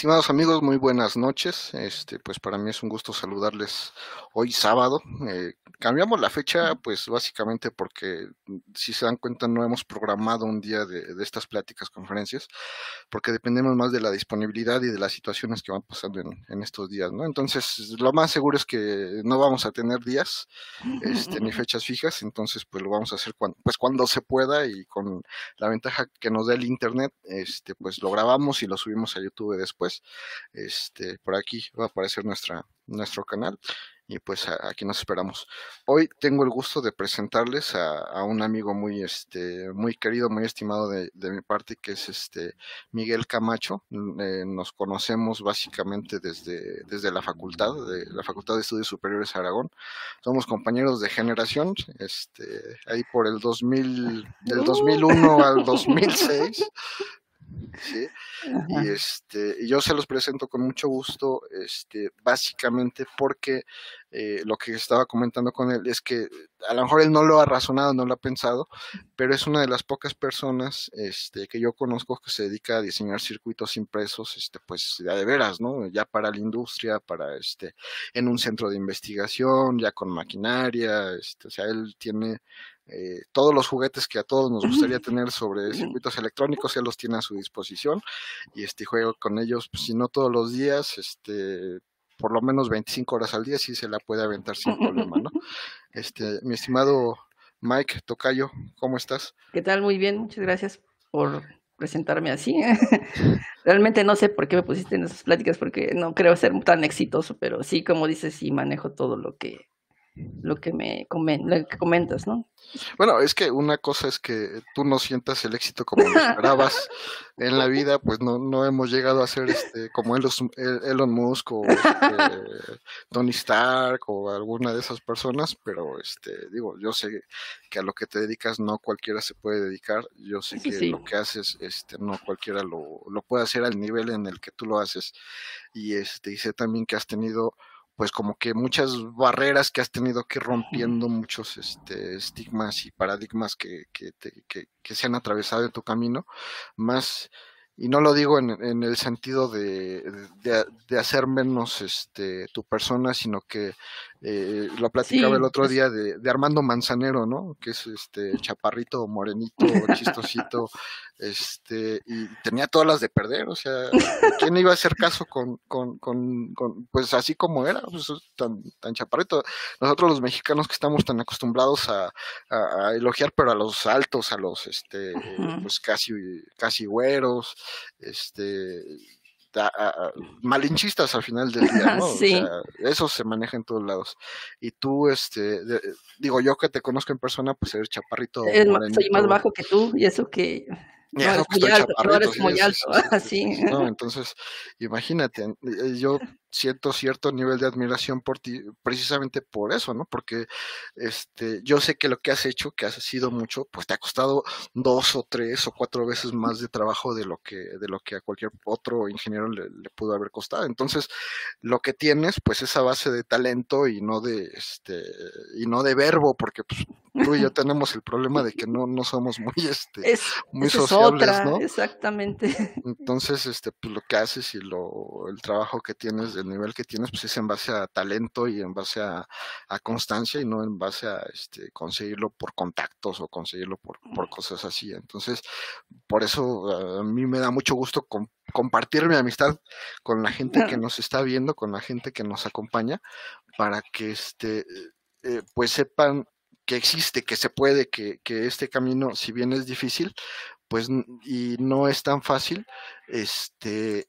Estimados amigos, muy buenas noches. Este, pues para mí es un gusto saludarles hoy sábado. Eh, cambiamos la fecha, pues básicamente porque si se dan cuenta no hemos programado un día de, estas pláticas, conferencias, porque dependemos más de la disponibilidad y de las situaciones que van pasando en, estos días, ¿no? Entonces, lo más seguro es que no vamos a tener días, este, ni fechas fijas, entonces pues lo vamos a hacer cuando, pues cuando se pueda y con la ventaja que nos da el internet, este, pues lo grabamos y lo subimos a YouTube después pues este, por aquí va a aparecer nuestra, nuestro canal y pues aquí nos esperamos. Hoy tengo el gusto de presentarles a, un amigo muy, este, muy querido, muy estimado de, mi parte, que es este Miguel Camacho. Eh, nos conocemos básicamente desde, desde la facultad, de la Facultad de Estudios Superiores Aragón. Somos compañeros de generación, este, ahí por el 2000, del 2001 uh. al 2006. ¿sí? Y este, yo se los presento con mucho gusto, este, básicamente porque eh, lo que estaba comentando con él es que a lo mejor él no lo ha razonado, no lo ha pensado, pero es una de las pocas personas este, que yo conozco que se dedica a diseñar circuitos impresos, este, pues ya de veras, ¿no? Ya para la industria, para este, en un centro de investigación, ya con maquinaria, este, o sea, él tiene eh, todos los juguetes que a todos nos gustaría tener sobre circuitos electrónicos, él los tiene a su disposición y este juego con ellos, pues, si no todos los días, este por lo menos 25 horas al día sí se la puede aventar sin problema, ¿no? Este, mi estimado Mike Tocayo, ¿cómo estás? ¿Qué tal? Muy bien, muchas gracias por presentarme así. Realmente no sé por qué me pusiste en esas pláticas porque no creo ser tan exitoso, pero sí, como dices, sí manejo todo lo que lo que me comentas, ¿no? Bueno, es que una cosa es que tú no sientas el éxito como lo esperabas en la vida, pues no, no hemos llegado a ser este, como Elon, Musk o este, Tony Stark o alguna de esas personas, pero este, digo, yo sé que a lo que te dedicas no cualquiera se puede dedicar, yo sé que lo que haces, este, no cualquiera lo, lo puede hacer al nivel en el que tú lo haces, y este, y sé también que has tenido pues como que muchas barreras que has tenido que ir rompiendo, muchos este, estigmas y paradigmas que, que, que, que, se han atravesado en tu camino, más, y no lo digo en, en el sentido de, de, de, hacer menos este, tu persona, sino que eh, lo platicaba el otro día de, Armando Manzanero, ¿no? Que es este chaparrito, morenito, chistosito, este, y tenía todas las de perder, o sea, ¿quién iba a hacer caso con, con, con, pues así como era, pues, tan, tan chaparrito? Nosotros los mexicanos que estamos tan acostumbrados a, a, elogiar, pero a los altos, a los, este, pues casi, casi güeros, este, malinchistas al final del día, ¿no? eso se maneja en todos lados. Y tú, este, digo, yo que te conozco en persona, pues eres chaparrito. soy más bajo que tú, y eso que no, eres muy alto, no eres muy alto, así. No, entonces, imagínate, eh, yo siento cierto nivel de admiración por ti, precisamente por eso, ¿no? Porque este, yo sé que lo que has hecho, que has sido mucho, pues te ha costado dos o tres o cuatro veces más de trabajo de lo que, de lo que a cualquier otro ingeniero le, pudo haber costado. Entonces, lo que tienes, pues esa base de talento y no de este, y no de verbo, porque pues, tú y yo tenemos el problema de que no, no somos muy este, muy sociables, ¿no? Exactamente. Entonces, este, pues lo que haces y lo, el trabajo que tienes el nivel que tienes, pues es en base a talento y en base a, constancia y no en base a este, conseguirlo por contactos o conseguirlo por, por cosas así. Entonces, por eso a mí me da mucho gusto compartir mi amistad con la gente que nos está viendo, con la gente que nos acompaña, para que este, eh, pues sepan que existe, que se puede, que, que, este camino, si bien es difícil, pues y no es tan fácil, este,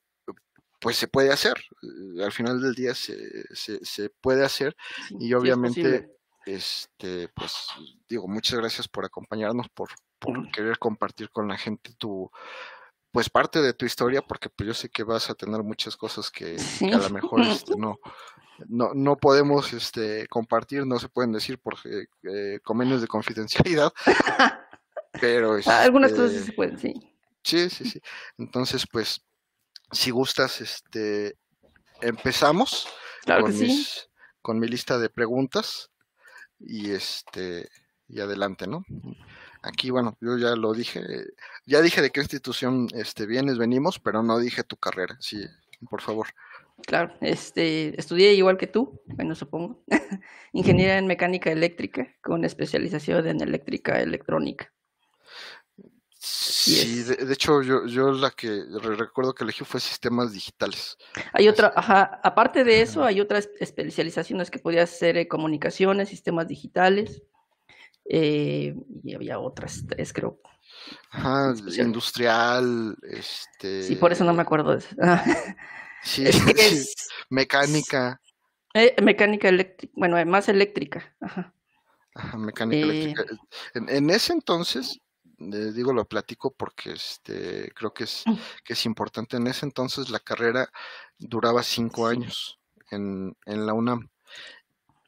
pues se puede hacer. Eh, al final del día se, se, puede hacer y obviamente, este, pues digo, muchas gracias por acompañarnos, por, por querer compartir con la gente tu, pues parte de tu historia, porque pues yo sé que vas a tener muchas cosas que, a lo mejor este, no, no, no podemos este, compartir, no se pueden decir por eh, eh convenios de confidencialidad, pero... Algunas cosas este, se pueden, sí. Sí, sí, sí. Entonces, pues, si gustas, este, empezamos con, con mi lista de preguntas y este y adelante, ¿no? Aquí, bueno, yo ya lo dije, ya dije de qué institución este vienes, venimos, pero no dije tu carrera. Si, por favor. Claro, este, estudié igual que tú, bueno, supongo, ingeniería en mecánica eléctrica con especialización en eléctrica electrónica. Sí, de, hecho yo, yo la que recuerdo que elegí fue sistemas digitales. Hay otra, ajá, aparte de eso, hay otras especializaciones que podía ser eh, comunicaciones, sistemas digitales, eh, y había otras tres, creo. Ajá, industrial, este... Sí, por eso no me acuerdo de eso. sí, mecánica. Eh, mecánica eléctrica, bueno, más eléctrica, ajá. Ajá, mecánica eléctrica. en ese entonces digo lo platico porque este creo que es que es importante. En ese entonces la carrera duraba cinco años en, en la UNAM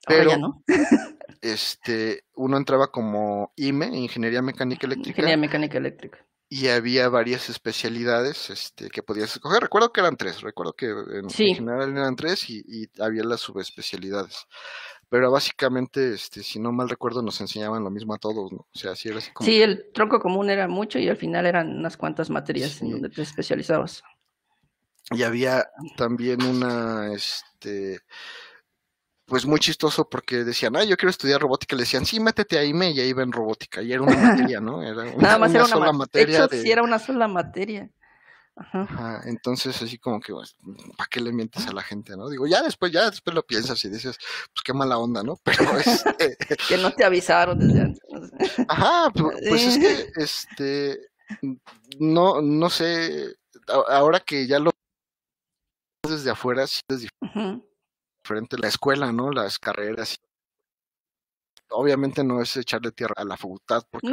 pero no. este uno entraba como IME ingeniería mecánica eléctrica ingeniería mecánica eléctrica. y había varias especialidades este, que podías escoger. Recuerdo que eran tres, recuerdo que en, general eran tres y, y, había las subespecialidades pero básicamente, este, si no mal recuerdo, nos enseñaban lo mismo a todos, ¿no? O sea, sí era así como... Sí, el tronco común era mucho y al final eran unas cuantas materias en donde te especializabas. Y había también una, este, pues muy chistoso porque decían, ah, yo quiero estudiar robótica, le decían, sí, métete ahí, me, y ahí ven robótica, y era una materia, ¿no? Era una, Nada más era una sola materia. De hecho, sí era una sola materia. Ajá. Entonces, así como que, pues, ¿para qué le mientes a la gente, no? Digo, ya después, ya después lo piensas y dices, pues qué mala onda, ¿no? Pero este... que no te avisaron desde antes. Ajá, pues, pues es que, este, no, no sé, ahora que ya lo desde afuera, sí es diferente la escuela, ¿no? Las carreras. Obviamente no es echarle tierra a la facultad, porque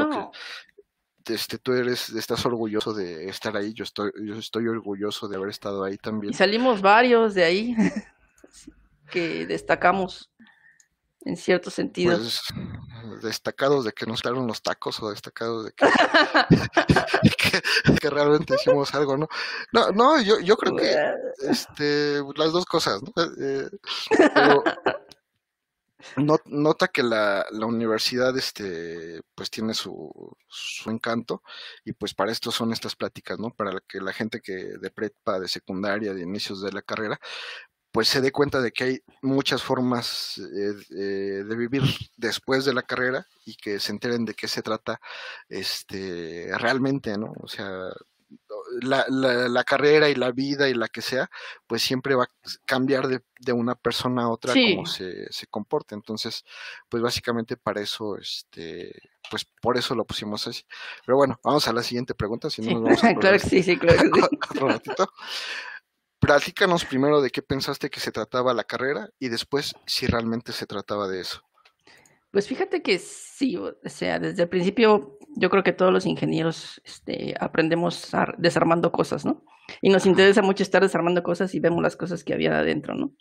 este, tú eres, estás orgulloso de estar ahí, yo estoy, yo estoy orgulloso de haber estado ahí también. Y salimos varios de ahí que destacamos en cierto sentido. Pues, destacados de que nos quedaron los tacos o destacados de que, que, realmente hicimos algo, ¿no? No, no, yo, yo creo que este, las dos cosas, ¿no? Eh, pero, nota que la, la, universidad este pues tiene su, su, encanto y pues para esto son estas pláticas no para que la gente que de prepa de secundaria de inicios de la carrera pues se dé cuenta de que hay muchas formas eh, eh, de vivir después de la carrera y que se enteren de qué se trata este realmente no o sea la, la, carrera y la vida y la que sea, pues siempre va a cambiar de, de una persona a otra como se, se comporta. Entonces, pues básicamente para eso, este, pues por eso lo pusimos así. Pero bueno, vamos a la siguiente pregunta, si no nos vamos a Claro que sí, sí, claro que sí. Platícanos primero de qué pensaste que se trataba la carrera y después si realmente se trataba de eso. Pues fíjate que sí, o sea, desde el principio yo creo que todos los ingenieros este, aprendemos desarmando cosas, ¿no? Y nos interesa mucho estar desarmando cosas y vemos las cosas que había adentro, ¿no?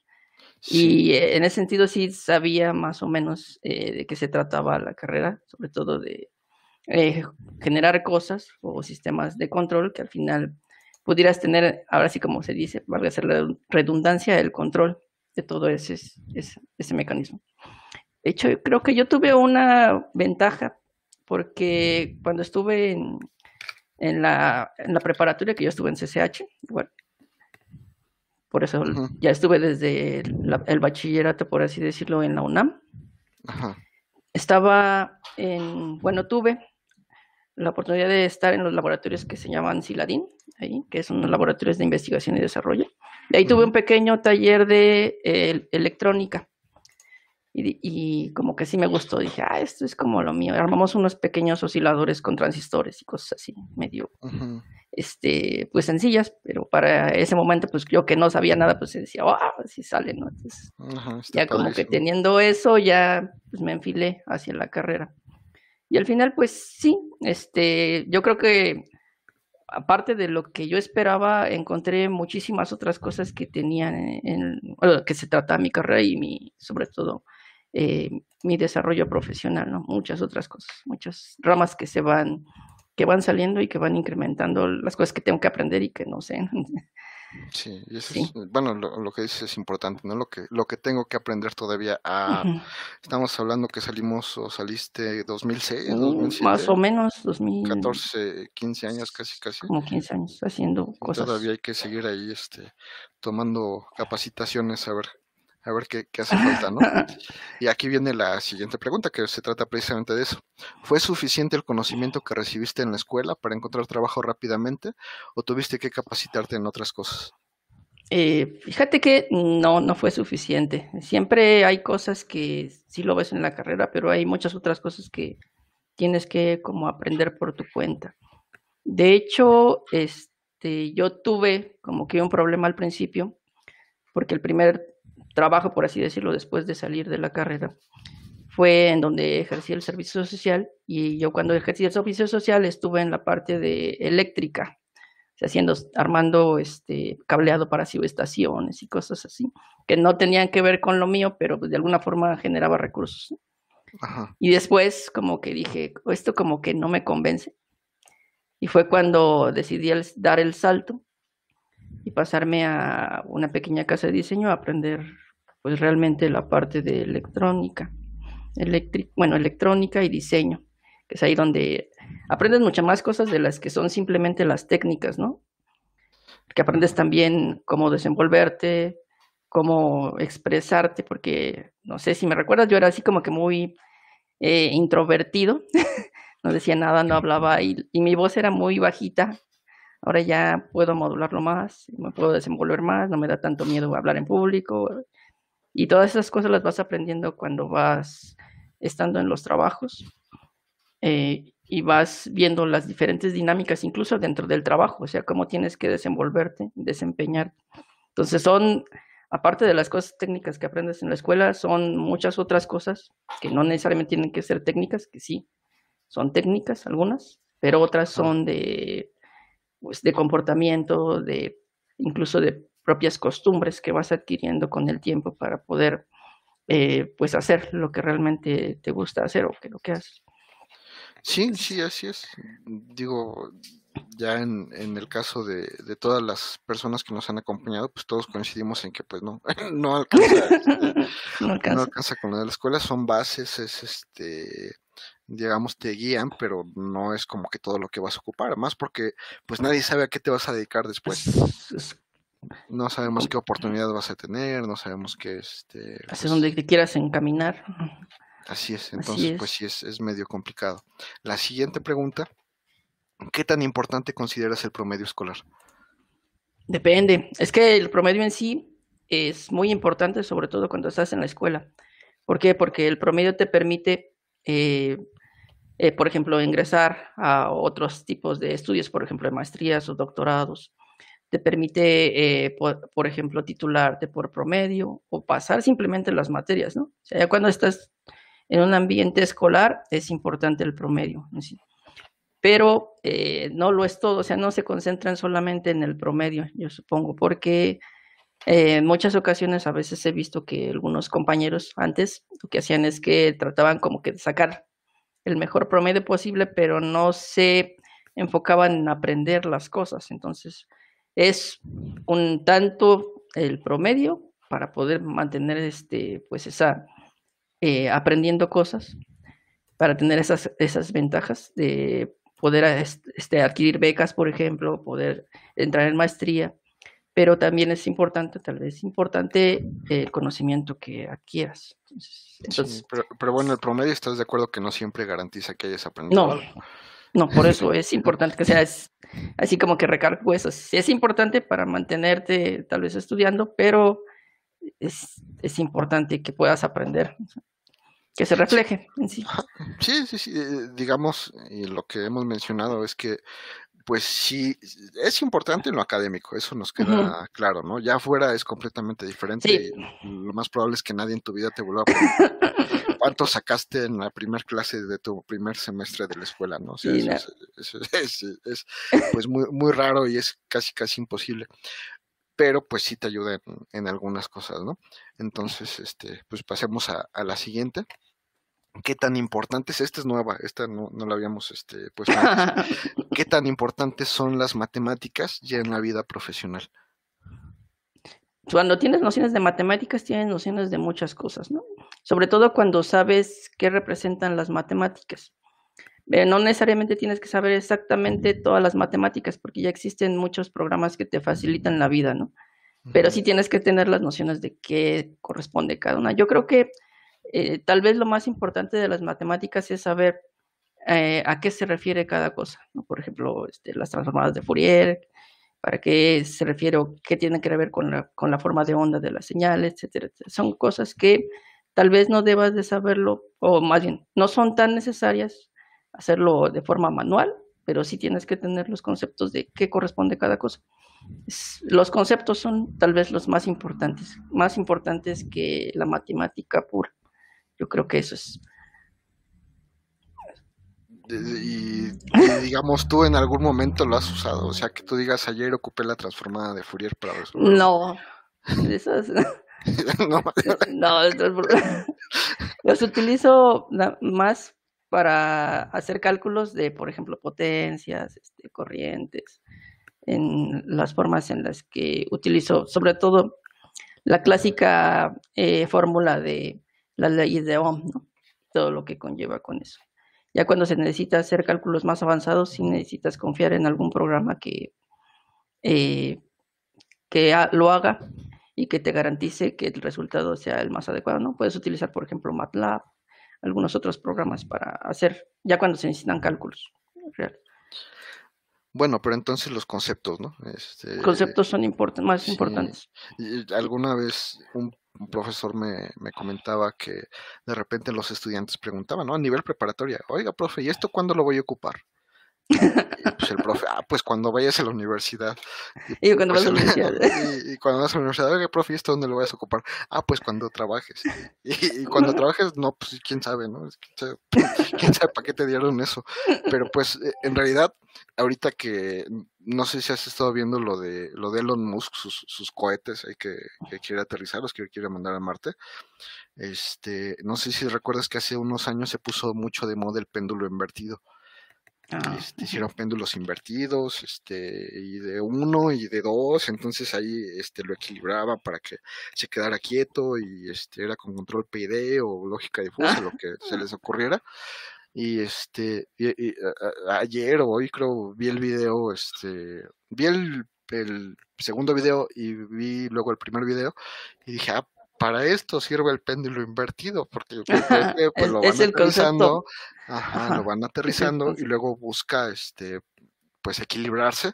Y eh, en ese sentido sí sabía más o menos eh, de qué se trataba la carrera, sobre todo de eh, generar cosas o sistemas de control que al final pudieras tener, ahora sí como se dice, valga a ser la redundancia, el control de todo ese, ese, ese mecanismo. De hecho, creo que yo tuve una ventaja porque cuando estuve en, en, la, en la preparatoria, que yo estuve en CCH, bueno, por eso ya estuve desde el, bachillerato, por así decirlo, en la UNAM. Estaba en, bueno, tuve la oportunidad de estar en los laboratorios que se llaman Siladin, ahí, que son los laboratorios de investigación y desarrollo. De ahí tuve un pequeño taller de electrónica. Y, como que sí me gustó, dije, ah, esto es como lo mío. Armamos unos pequeños osciladores con transistores y cosas así, medio, este, pues sencillas, pero para ese momento, pues yo que no sabía nada, pues decía, ah, así sale, ¿no? Entonces, ya como que teniendo eso, ya pues me enfilé hacia la carrera. Y al final, pues sí, este, yo creo que aparte de lo que yo esperaba, encontré muchísimas otras cosas que tenían en, que se trataba mi carrera y mi, sobre todo, eh, mi desarrollo profesional, ¿no? Muchas otras cosas, muchas ramas que se van, que van saliendo y que van incrementando las cosas que tengo que aprender y que no sé. Sí, y eso es, bueno, lo, que dices es importante, ¿no? Lo que, lo que tengo que aprender todavía a... Estamos hablando que salimos o saliste 2006, 2007. Mm, más o menos, 2014, 15 años casi, casi. Como 15 años haciendo cosas. Todavía hay que seguir ahí, este, tomando capacitaciones, a ver a ver qué, hace falta, ¿no? Y aquí viene la siguiente pregunta, que se trata precisamente de eso. ¿Fue suficiente el conocimiento que recibiste en la escuela para encontrar trabajo rápidamente o tuviste que capacitarte en otras cosas? Eh, fíjate que no, no fue suficiente. Siempre hay cosas que sí lo ves en la carrera, pero hay muchas otras cosas que tienes que como aprender por tu cuenta. De hecho, este, yo tuve como que un problema al principio, porque el primer trabajo, por así decirlo, después de salir de la carrera, fue en donde ejercí el servicio social y yo cuando ejercí el servicio social estuve en la parte de eléctrica, haciendo, armando este cableado para subestaciones y cosas así, que no tenían que ver con lo mío, pero pues, de alguna forma generaba recursos. Y después como que dije, esto como que no me convence. Y fue cuando decidí dar el salto y pasarme a una pequeña casa de diseño a aprender pues realmente la parte de electrónica, bueno, electrónica y diseño, que es ahí donde aprendes muchas más cosas de las que son simplemente las técnicas, ¿no? Que aprendes también cómo desenvolverte, cómo expresarte, porque no sé si me recuerdas, yo era así como que muy eh, introvertido, no decía nada, no hablaba y, y, mi voz era muy bajita. Ahora ya puedo modularlo más, me puedo desenvolver más, no me da tanto miedo hablar en público, y todas esas cosas las vas aprendiendo cuando vas estando en los trabajos eh, y vas viendo las diferentes dinámicas, incluso dentro del trabajo, o sea, cómo tienes que desenvolverte, desempeñar. Entonces son, aparte de las cosas técnicas que aprendes en la escuela, son muchas otras cosas que no necesariamente tienen que ser técnicas, que sí, son técnicas algunas, pero otras son de, pues, de comportamiento, de incluso de propias costumbres que vas adquiriendo con el tiempo para poder eh, pues hacer lo que realmente te gusta hacer o que lo que haces. Sí, sí, así es. Digo, ya en, en el caso de, de, todas las personas que nos han acompañado, pues todos coincidimos en que pues no, no alcanza, no, alcanza. no alcanza con la de la escuela, son bases, es este digamos, te guían, pero no es como que todo lo que vas a ocupar, más porque pues nadie sabe a qué te vas a dedicar después. No sabemos qué oportunidad vas a tener, no sabemos qué este. Hacia pues donde te quieras encaminar. Así es, entonces pues sí es, es medio complicado. La siguiente pregunta, ¿qué tan importante consideras el promedio escolar? Depende, es que el promedio en sí es muy importante, sobre todo cuando estás en la escuela. ¿Por qué? Porque el promedio te permite, eh, eh, por ejemplo, ingresar a otros tipos de estudios, por ejemplo, de maestrías o doctorados, te permite, eh, por, ejemplo, titularte por promedio o pasar simplemente las materias, ¿no? O sea, ya cuando estás en un ambiente escolar es importante el promedio, pero eh, no lo es todo, o sea, no se concentran solamente en el promedio, yo supongo, porque eh, en muchas ocasiones a veces he visto que algunos compañeros antes lo que hacían es que trataban como que de sacar el mejor promedio posible, pero no se enfocaban en aprender las cosas, entonces es un tanto el promedio para poder mantener este, pues esa, eh, aprendiendo cosas, para tener esas, esas ventajas de poder este, adquirir becas, por ejemplo, poder entrar en maestría, pero también es importante, tal vez importante el conocimiento que adquieras. Entonces, pero, bueno, el promedio, ¿estás de acuerdo que no siempre garantiza que hayas aprendido no, algo? No, por eso es importante que seas así como que recargo eso. Es importante para mantenerte tal vez estudiando, pero es, es importante que puedas aprender, que se refleje en sí. Sí, sí, sí. Eh, digamos, y lo que hemos mencionado es que pues sí, es importante en lo académico, eso nos queda claro, ¿no? Ya afuera es completamente diferente y lo más probable es que nadie en tu vida te vuelva a cuánto sacaste en la primera clase de tu primer semestre de la escuela, ¿no? O sea, eso, es, pues muy, muy raro y es casi, casi imposible. Pero pues sí te ayuda en, algunas cosas, ¿no? Entonces, este, pues pasemos a, a la siguiente qué tan importantes, esta es nueva, esta no, no la habíamos este, puesto qué tan importantes son las matemáticas ya en la vida profesional. Cuando tienes nociones de matemáticas, tienes nociones de muchas cosas, ¿no? Sobre todo cuando sabes qué representan las matemáticas. Eh, no necesariamente tienes que saber exactamente todas las matemáticas, porque ya existen muchos programas que te facilitan la vida, ¿no? Pero sí tienes que tener las nociones de qué corresponde cada una. Yo creo que eh, tal vez lo más importante de las matemáticas es saber eh, a qué se refiere cada cosa. ¿no? Por ejemplo, este, las transformadas de Fourier, para qué se refiere qué tiene que ver con la, con la forma de onda de la señal, etcétera, etcétera. Son cosas que tal vez no debas de saberlo, o más bien, no son tan necesarias hacerlo de forma manual, pero sí tienes que tener los conceptos de qué corresponde cada cosa. los conceptos son tal vez los más importantes, más importantes que la matemática pura. Yo creo que eso es y, digamos tú en algún momento lo has usado, o sea que tú digas ayer ocupé la transformada de Fourier para resolver. No, esas... no, no los utilizo más para hacer cálculos de, por ejemplo, potencias, este, corrientes, en las formas en las que utilizo, sobre todo la clásica eh, fórmula de las leyes de Ohm, ¿no? todo lo que conlleva con eso. Ya cuando se necesita hacer cálculos más avanzados, sí necesitas confiar en algún programa que, eh, que lo haga y que te garantice que el resultado sea el más adecuado, ¿no? Puedes utilizar, por ejemplo, MATLAB, algunos otros programas para hacer, ya cuando se necesitan cálculos reales. Bueno, pero entonces los conceptos, ¿no? Este, conceptos son más importantes. alguna vez un un profesor me, me, comentaba que de repente los estudiantes preguntaban, ¿no? A nivel preparatoria, oiga, profe, ¿y esto cuándo lo voy a ocupar? Y, pues el profe, ah, pues cuando vayas a la universidad. Y, cuando vas a la pues, universidad. Y, cuando vas a la universidad, oiga, profe, ¿y esto dónde lo vas a ocupar? Ah, pues cuando trabajes. Y, cuando trabajes, no, pues quién sabe, ¿no? ¿Quién sabe, para qué te dieron eso? Pero pues eh, en realidad, ahorita que no sé si has estado viendo lo de lo de Elon Musk, sus, sus cohetes hay que, que quiere aterrizar, los que quiere mandar a Marte. Este, no sé si recuerdas que hace unos años se puso mucho de moda el péndulo invertido. Ah, este, hicieron péndulos invertidos, este, y de uno y de dos, entonces ahí este, lo equilibraba para que se quedara quieto y este, era con control PID o lógica difusa, lo que se les ocurriera. Y este, ayer o hoy creo vi el video, este, vi el, el segundo video y vi luego el primer video y dije, ah, para esto sirve el péndulo invertido, porque pues, lo van aterrizando, ajá, lo van aterrizando y luego busca este pues equilibrarse,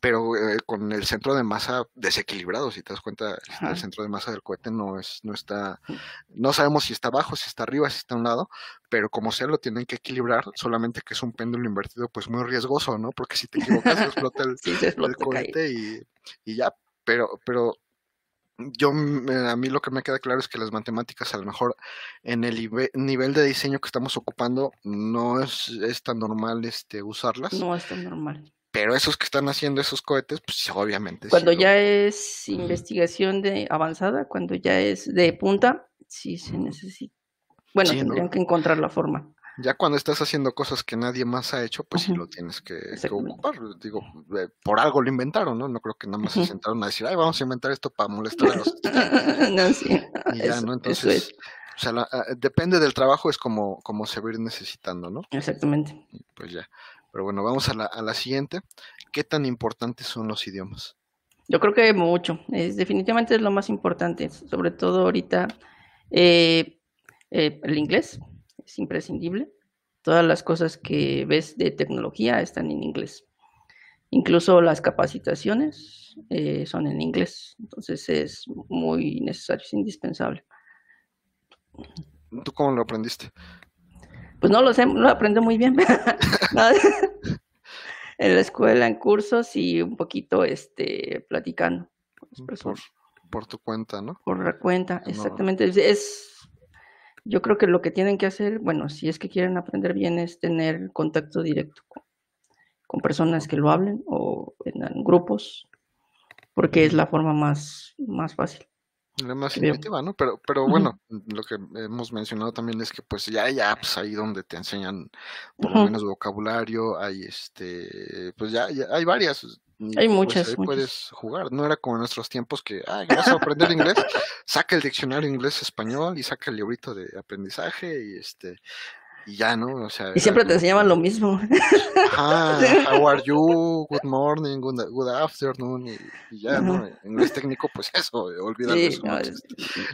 pero eh, con el centro de masa desequilibrado, si te das cuenta, este, el centro de masa del cohete no es, no está, mm. no sabemos si está abajo, si está arriba, si está a un lado, pero como sea lo tienen que equilibrar, solamente que es un péndulo invertido, pues muy riesgoso, ¿no? Porque si te equivocas, explota el, el cohete y, y, ya, pero, pero yo a mí lo que me queda claro es que las matemáticas a lo mejor en el nivel de diseño que estamos ocupando no es, es, tan normal este usarlas. No es tan normal. Pero esos que están haciendo esos cohetes, pues obviamente. Cuando ya es investigación de avanzada, cuando ya es de punta, sí se necesita. Bueno, tendrían que encontrar la forma. Ya cuando estás haciendo cosas que nadie más ha hecho, pues sí lo tienes que, ocupar. Digo, eh, por algo lo inventaron, ¿no? No creo que nada más se sentaron a decir, ay, vamos a inventar esto para molestar a los no, sí. Y ya, ¿no? Entonces, o sea, ah, depende del trabajo, es como, como se va a ir necesitando, ¿no? Exactamente. Pues ya. Pero bueno, vamos a la, a la siguiente. ¿Qué tan importantes son los idiomas? Yo creo que mucho. Es, definitivamente es lo más importante, sobre todo ahorita eh, eh, el inglés es imprescindible. Todas las cosas que ves de tecnología están en inglés. Incluso las capacitaciones eh, son en inglés. Entonces es muy necesario, es indispensable. ¿Tú cómo lo aprendiste? Pues no lo sé, lo aprendí muy bien. en la escuela, en cursos y un poquito este, platicando Por, tu cuenta, ¿no? Por la cuenta, exactamente. Es, yo creo que lo que tienen que hacer, bueno, si es que quieren aprender bien, es tener contacto directo con, personas que lo hablen o en, grupos, porque es la forma más, más fácil. La más intuitiva, ¿no? Pero, pero bueno, lo que hemos mencionado también es que pues ya hay apps ahí donde te enseñan por lo menos vocabulario, hay este, pues ya, ya hay varias, Y, Hay pues, muchas, ahí muchas. puedes jugar. No era como en nuestros tiempos que, ah, vas a aprender inglés, saca el diccionario inglés-español y saca el librito de aprendizaje y este y ya, ¿no? O sea, Y siempre te enseñaban lo mismo. ajá, how are you, good morning, good, good afternoon y, y ya, ¿no? Inglés técnico, pues eso, olvídalo, Sí, eso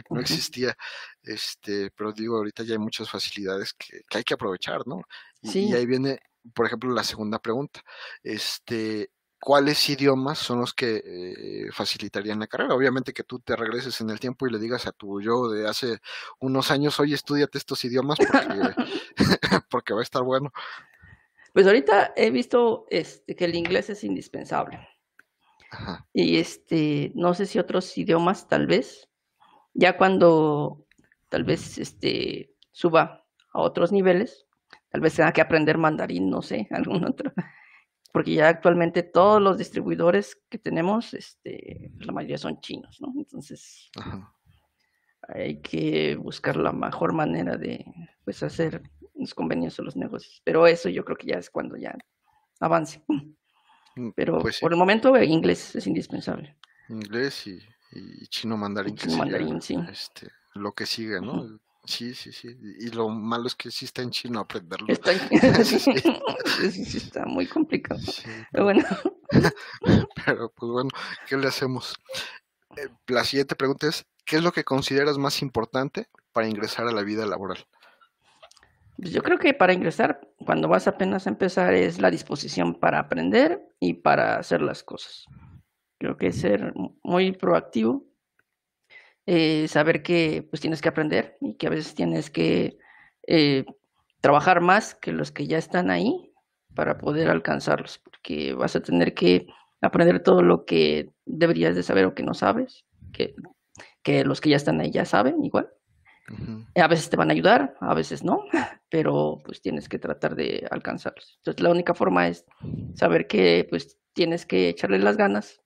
no existía, este, pero digo, ahorita ya hay muchas facilidades que, que hay que aprovechar, ¿no? Y, ahí viene, por ejemplo, la segunda pregunta, este, ¿cuáles idiomas son los que eh, facilitarían la carrera? Obviamente que tú te regreses en el tiempo y le digas a tu yo de hace unos años, oye, estudiate estos idiomas porque, porque va a estar bueno. pues ahorita he visto este, que el inglés es indispensable. Ajá, Y este, no sé si otros idiomas, tal vez, ya cuando tal vez este, suba a otros niveles, tal vez tenga que aprender mandarín, no sé, algún otro. Porque ya actualmente todos los distribuidores que tenemos, este, la mayoría son chinos, ¿no? Entonces ajá. hay que buscar la mejor manera de pues, hacer los convenios o los negocios. Pero eso yo creo que ya es cuando ya avance. Mm, Pero Pues sí, por el momento el inglés es indispensable. inglés y, y chino mandarín que Chino sería mandarín, sí. este, lo que sigue, ¿no? Sí, sí, sí. Y lo malo es que sí está en chino aprenderlo. Está, Sí, sí, sí, sí, está muy complicado. Pero bueno, pero pues bueno, ¿qué le hacemos? Eh, La siguiente pregunta es, ¿qué es lo que consideras más importante para ingresar a la vida laboral? pues yo creo que para ingresar, cuando vas apenas a empezar, es la disposición para aprender y para hacer las cosas. Creo que ser mu- muy proactivo, eh, saber que pues tienes que aprender y que a veces tienes que eh, trabajar más que los que ya están ahí para poder alcanzarlos, porque vas a tener que aprender todo lo que deberías de saber o que no sabes, que, que los que ya están ahí ya saben igual. Ujú, A veces te van a ayudar, a veces no, pero pues tienes que tratar de alcanzarlos. Entonces la única forma es saber que pues tienes que echarle las ganas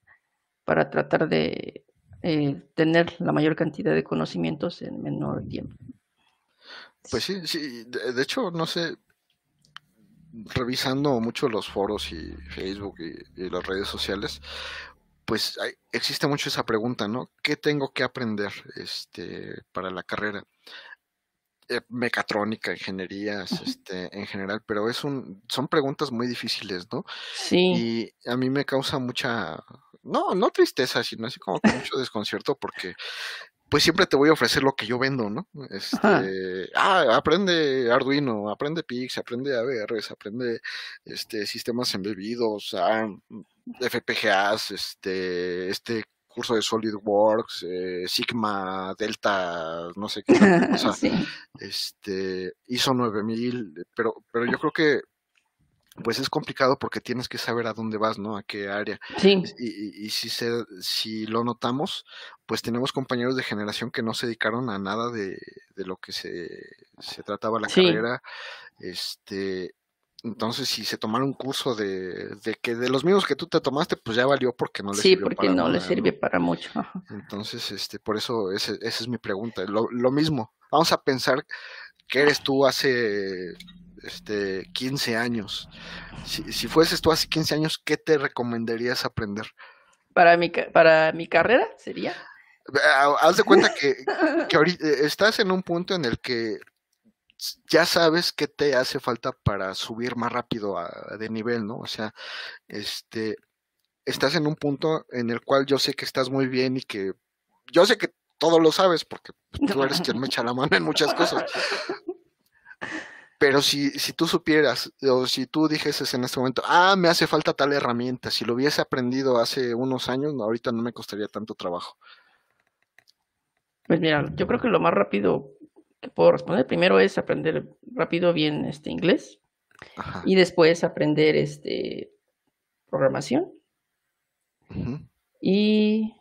para tratar de eh, tener la mayor cantidad de conocimientos en menor tiempo. Pues sí, sí, de, hecho, no sé, revisando mucho los foros y Facebook y, y las redes sociales, pues hay- existe mucho esa pregunta, ¿no? ¿Qué tengo que aprender este, para la carrera? Eh, mecatrónica, ingenierías, este, en general, pero es un, son preguntas muy difíciles, ¿no? Sí, Y a mí me causa mucha, no, no tristeza, sino así como que mucho desconcierto porque pues siempre te voy a ofrecer lo que yo vendo, ¿no? ajá, Este, ah, aprende Arduino, aprende Pix, aprende AVRs, aprende este sistemas embebidos, ah, FPGAs, este, este curso de SolidWorks, eh, Sigma, Delta, no sé qué tanta cosa, sí, este, ISO 9000, pero, pero yo creo que pues es complicado porque tienes que saber a dónde vas, ¿no? A qué área. sí, Y, y- y si, se, si lo notamos, pues tenemos compañeros de generación que no se dedicaron a nada de, de lo que se, se trataba la sí, carrera. Este, entonces, si se tomaron un curso de, de que de los mismos que tú te tomaste, pues ya valió porque no le sí, sirvió porque para no le sirve ¿no? para mucho. Entonces, este, por eso ese- esa es mi pregunta. Lo, lo mismo, vamos a pensar que eres tú hace este, 15 años. Si, si fueses tú hace 15 años, ¿qué te recomendarías aprender? Para mi, para mi carrera sería. Ah, Haz de cuenta que, que ahorita eh, estás en un punto en el que ya sabes qué te hace falta para subir más rápido a- de nivel, ¿no? O sea, este, estás en un punto en el cual yo sé que estás muy bien y que yo sé que todo lo sabes porque tú eres quien me echa la mano en muchas cosas. Pero si, si tú supieras, o si tú dijeses en este momento, ah, me hace falta tal herramienta, si lo hubiese aprendido hace unos años, no, ahorita no me costaría tanto trabajo. Pues mira, yo creo que lo más rápido que puedo responder primero es aprender rápido bien este inglés Ajá. y después aprender este programación y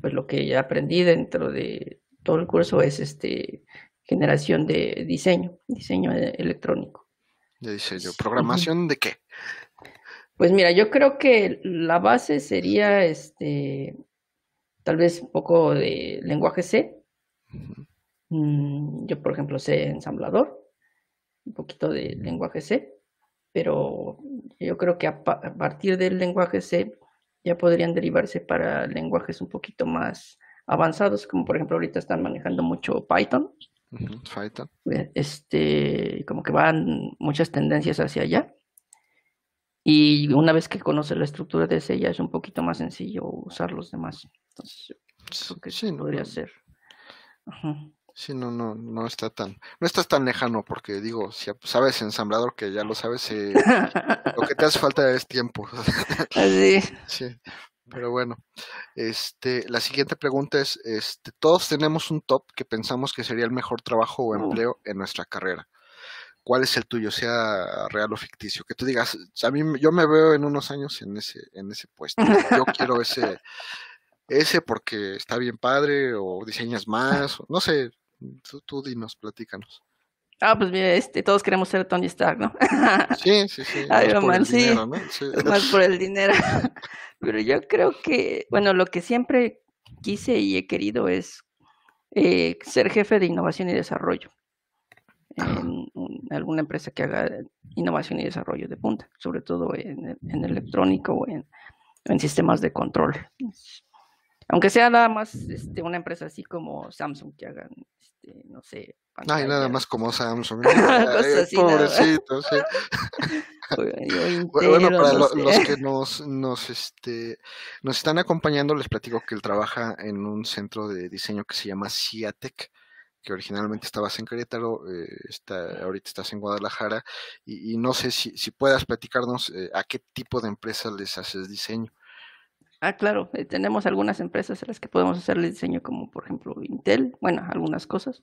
pues lo que ya aprendí dentro de todo el curso es este generación de diseño, diseño e- electrónico. Dice yo, Ujú. ¿programación de qué? Pues mira, yo creo que la base sería este tal vez un poco de lenguaje C. Mm, Yo, por ejemplo, sé ensamblador, un poquito de lenguaje C, pero yo creo que a, pa- a partir del lenguaje C ya podrían derivarse para lenguajes un poquito más avanzados, como por ejemplo ahorita están manejando mucho Python. Este, como que van muchas tendencias hacia allá. Y una vez que conoces la estructura de ese, ya es un poquito más sencillo usar los demás. Entonces, creo que sí, podría ser. Sí, no, no, no está tan, no estás tan lejano porque digo, si sabes ensamblador que ya lo sabes, eh, lo que te hace falta es tiempo. Así. sí, pero bueno, este, la siguiente pregunta es, este, todos tenemos un top que pensamos que sería el mejor trabajo o empleo en nuestra carrera. ¿Cuál es el tuyo, sea real o ficticio? Que tú digas, a mí yo me veo en unos años en ese, en ese puesto. Yo quiero ese, ese porque está bien padre o diseñas más, no sé, Tú, dinos, platícanos. Ah, pues mira, este, todos queremos ser Tony Stark, ¿no? Sí, sí, sí. Iron Man, sí. Más por el dinero. Pero yo creo que, bueno, lo que siempre quise y he querido es eh, ser jefe de innovación y desarrollo en, alguna empresa que haga innovación y desarrollo de punta, sobre todo en, en electrónico o en, en sistemas de control. Aunque sea nada más este, una empresa así como Samsung que hagan, este, no sé. Ay, nada más como Samsung. pobrecito, sí. bueno, para los que nos, nos, este, nos están acompañando, les platico que él trabaja en un centro de diseño que se llama CIATEC que originalmente estabas en Querétaro, eh, está, ahorita estás en Guadalajara, y, no sé si, si puedas platicarnos eh, a qué tipo de empresas les haces diseño. Ah, claro, eh, tenemos algunas empresas a las que podemos hacerle diseño, como por ejemplo Intel, bueno, algunas cosas.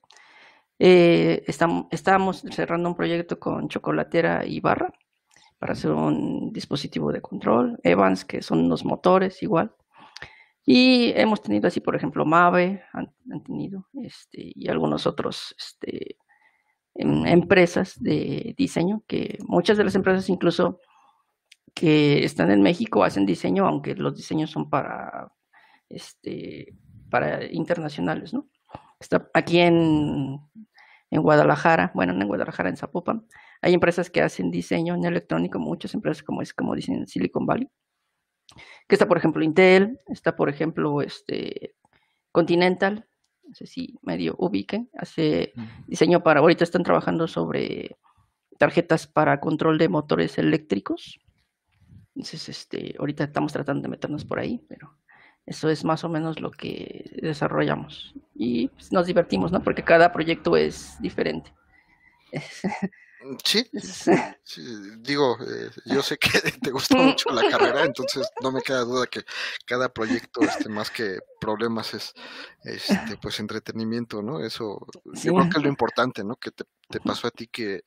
Eh, estamos, cerrando un proyecto con Chocolatera y Barra para hacer un dispositivo de control, Evans, que son unos motores igual. Y hemos tenido así, por ejemplo, Mave, han, tenido, este, y algunos otros este, em, empresas de diseño, que muchas de las empresas incluso que están en México hacen diseño, aunque los diseños son para, este, para internacionales, ¿no? Está aquí en, en Guadalajara, bueno, no en Guadalajara, en Zapopan, hay empresas que hacen diseño en electrónico, muchas empresas como es como dicen en Silicon Valley, que está por ejemplo Intel, está por ejemplo este Continental, no sé si medio ubiquen, hace diseño para, ahorita están trabajando sobre tarjetas para control de motores eléctricos, entonces, este, ahorita estamos tratando de meternos por ahí, pero eso es más o menos lo que desarrollamos. Y pues, nos divertimos, ¿no? Porque cada proyecto es diferente. Mm, sí, digo, eh, yo sé que te gusta mucho la carrera, entonces no me queda duda que cada proyecto, este, más que problemas, es este, pues entretenimiento, ¿no? Eso, yo creo que es lo importante, ¿no? Que te, te pasó a ti que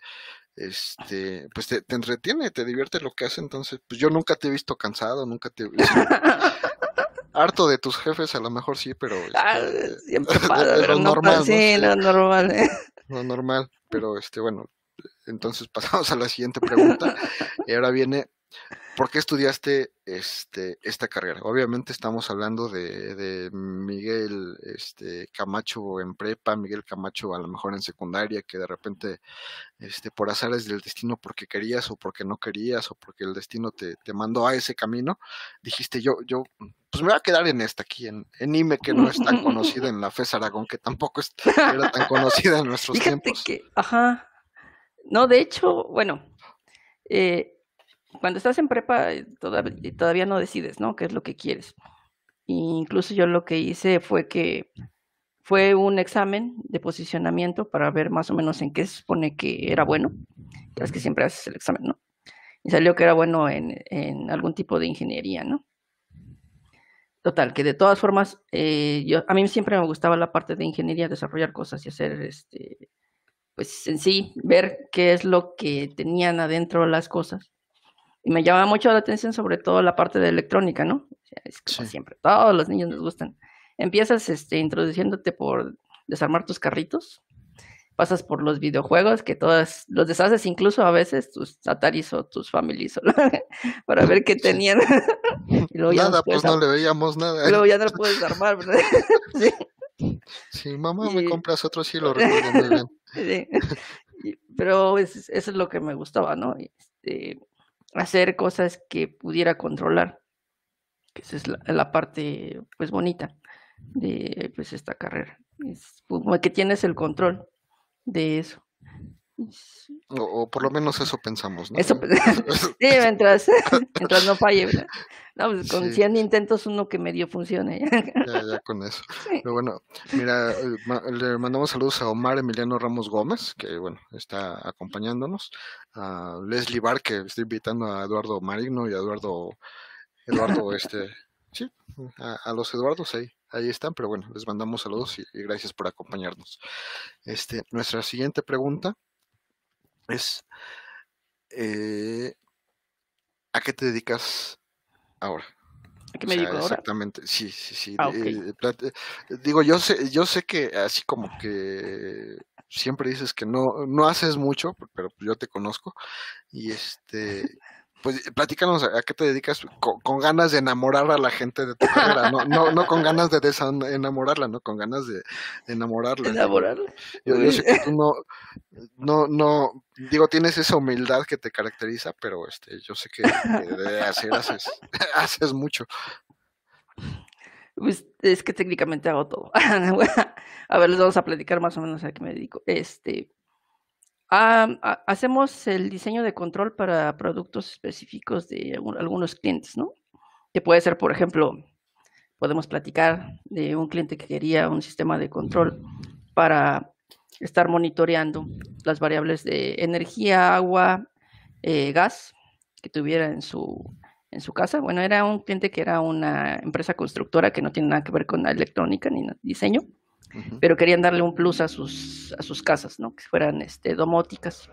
este, pues te, entretiene, te divierte lo que hace, entonces, pues yo nunca te he visto cansado, nunca te he visto harto de tus jefes, a lo mejor sí, pero ah, este, siempre lo normal, sí, lo normal, ¿eh? lo normal, pero este, bueno, entonces pasamos a la siguiente pregunta. Y ahora viene ¿Por qué estudiaste este, esta carrera? Obviamente estamos hablando de, Miguel este, Camacho en prepa, Miguel Camacho a lo mejor en secundaria, que de repente este, por azares del destino, porque querías o porque no querías o porque el destino te, mandó a ese camino, dijiste yo, yo, pues me voy a quedar en esta aquí, en, en IME, que no es tan conocida, en la FES Aragón, que tampoco era tan conocida en nuestros Fíjate tiempos. Que, ajá. No, de hecho, bueno, eh, cuando estás en prepa eh, todavía, no decides, ¿no? ¿Qué es lo que quieres? incluso yo lo que hice fue que fue un examen de posicionamiento para ver más o menos en qué se supone que era bueno. Es que siempre haces el examen, ¿no? Y salió que era bueno en, en algún tipo de ingeniería, ¿no? Total, que de todas formas, eh, yo, a mí siempre me gustaba la parte de ingeniería, desarrollar cosas y hacer, este, pues en sí, ver qué es lo que tenían adentro las cosas y me llama mucho la atención sobre todo la parte de electrónica, ¿no? es como siempre, todos los niños nos gustan. Empiezas este, introduciéndote por desarmar tus carritos, pasas por los videojuegos, que todas los deshaces incluso a veces tus Ataris o tus Families para ver qué tenían. y nada, pues no le veíamos nada. Y luego ya no lo puedes armar, ¿verdad? sí. sí. mamá, me compras otro, sí lo recuerdo muy bien. Sí. Pero eso es lo que me gustaba, ¿no? Este, hacer cosas que pudiera controlar. que esa es la, parte pues bonita de pues esta carrera. Es como que tienes el control de eso. O, por lo menos eso pensamos, ¿no? Eso, sí, mientras, mientras no falle, No, pues con 100 intentos uno que medio funcione. Ya, ya con eso. Pero bueno, mira, eh, le mandamos saludos a Omar Emiliano Ramos Gómez, que bueno, está acompañándonos. A Leslie Bar, que estoy invitando a Eduardo Marino y a Eduardo, Eduardo, este, sí, a, los Eduardos ahí ahí están, pero bueno, les mandamos saludos y, y, gracias por acompañarnos. Este, nuestra siguiente pregunta es, eh, ¿a qué te dedicas ahora? ¿A qué me dedico ahora? Exactamente, sí, sí, sí. Ah, eh, eh, digo, yo sé, yo sé que así como que siempre dices que no, no haces mucho, pero yo te conozco y este pues platícanos a qué te dedicas con, ganas de enamorar a la gente de tu carrera, no, no, no con ganas de enamorarla, no con ganas de, enamorarla. Enamorarla. Yo, sé que tú no, no, no, digo, tienes esa humildad que te caracteriza, pero este, yo sé que, de hacer haces, haces mucho. Pues es que técnicamente hago todo. a ver, les vamos a platicar más o menos a qué me dedico. Este, hacemos el diseño de control para productos específicos de algunos clientes, ¿no? Que puede ser, por ejemplo, podemos platicar de un cliente que quería un sistema de control para estar monitoreando las variables de energía, agua, eh, gas que tuviera en su, en su casa. Bueno, era un cliente que era una empresa constructora que no tiene nada que ver con la electrónica ni diseño pero querían darle un plus a sus, a sus casas, ¿no? Que fueran este, domóticas.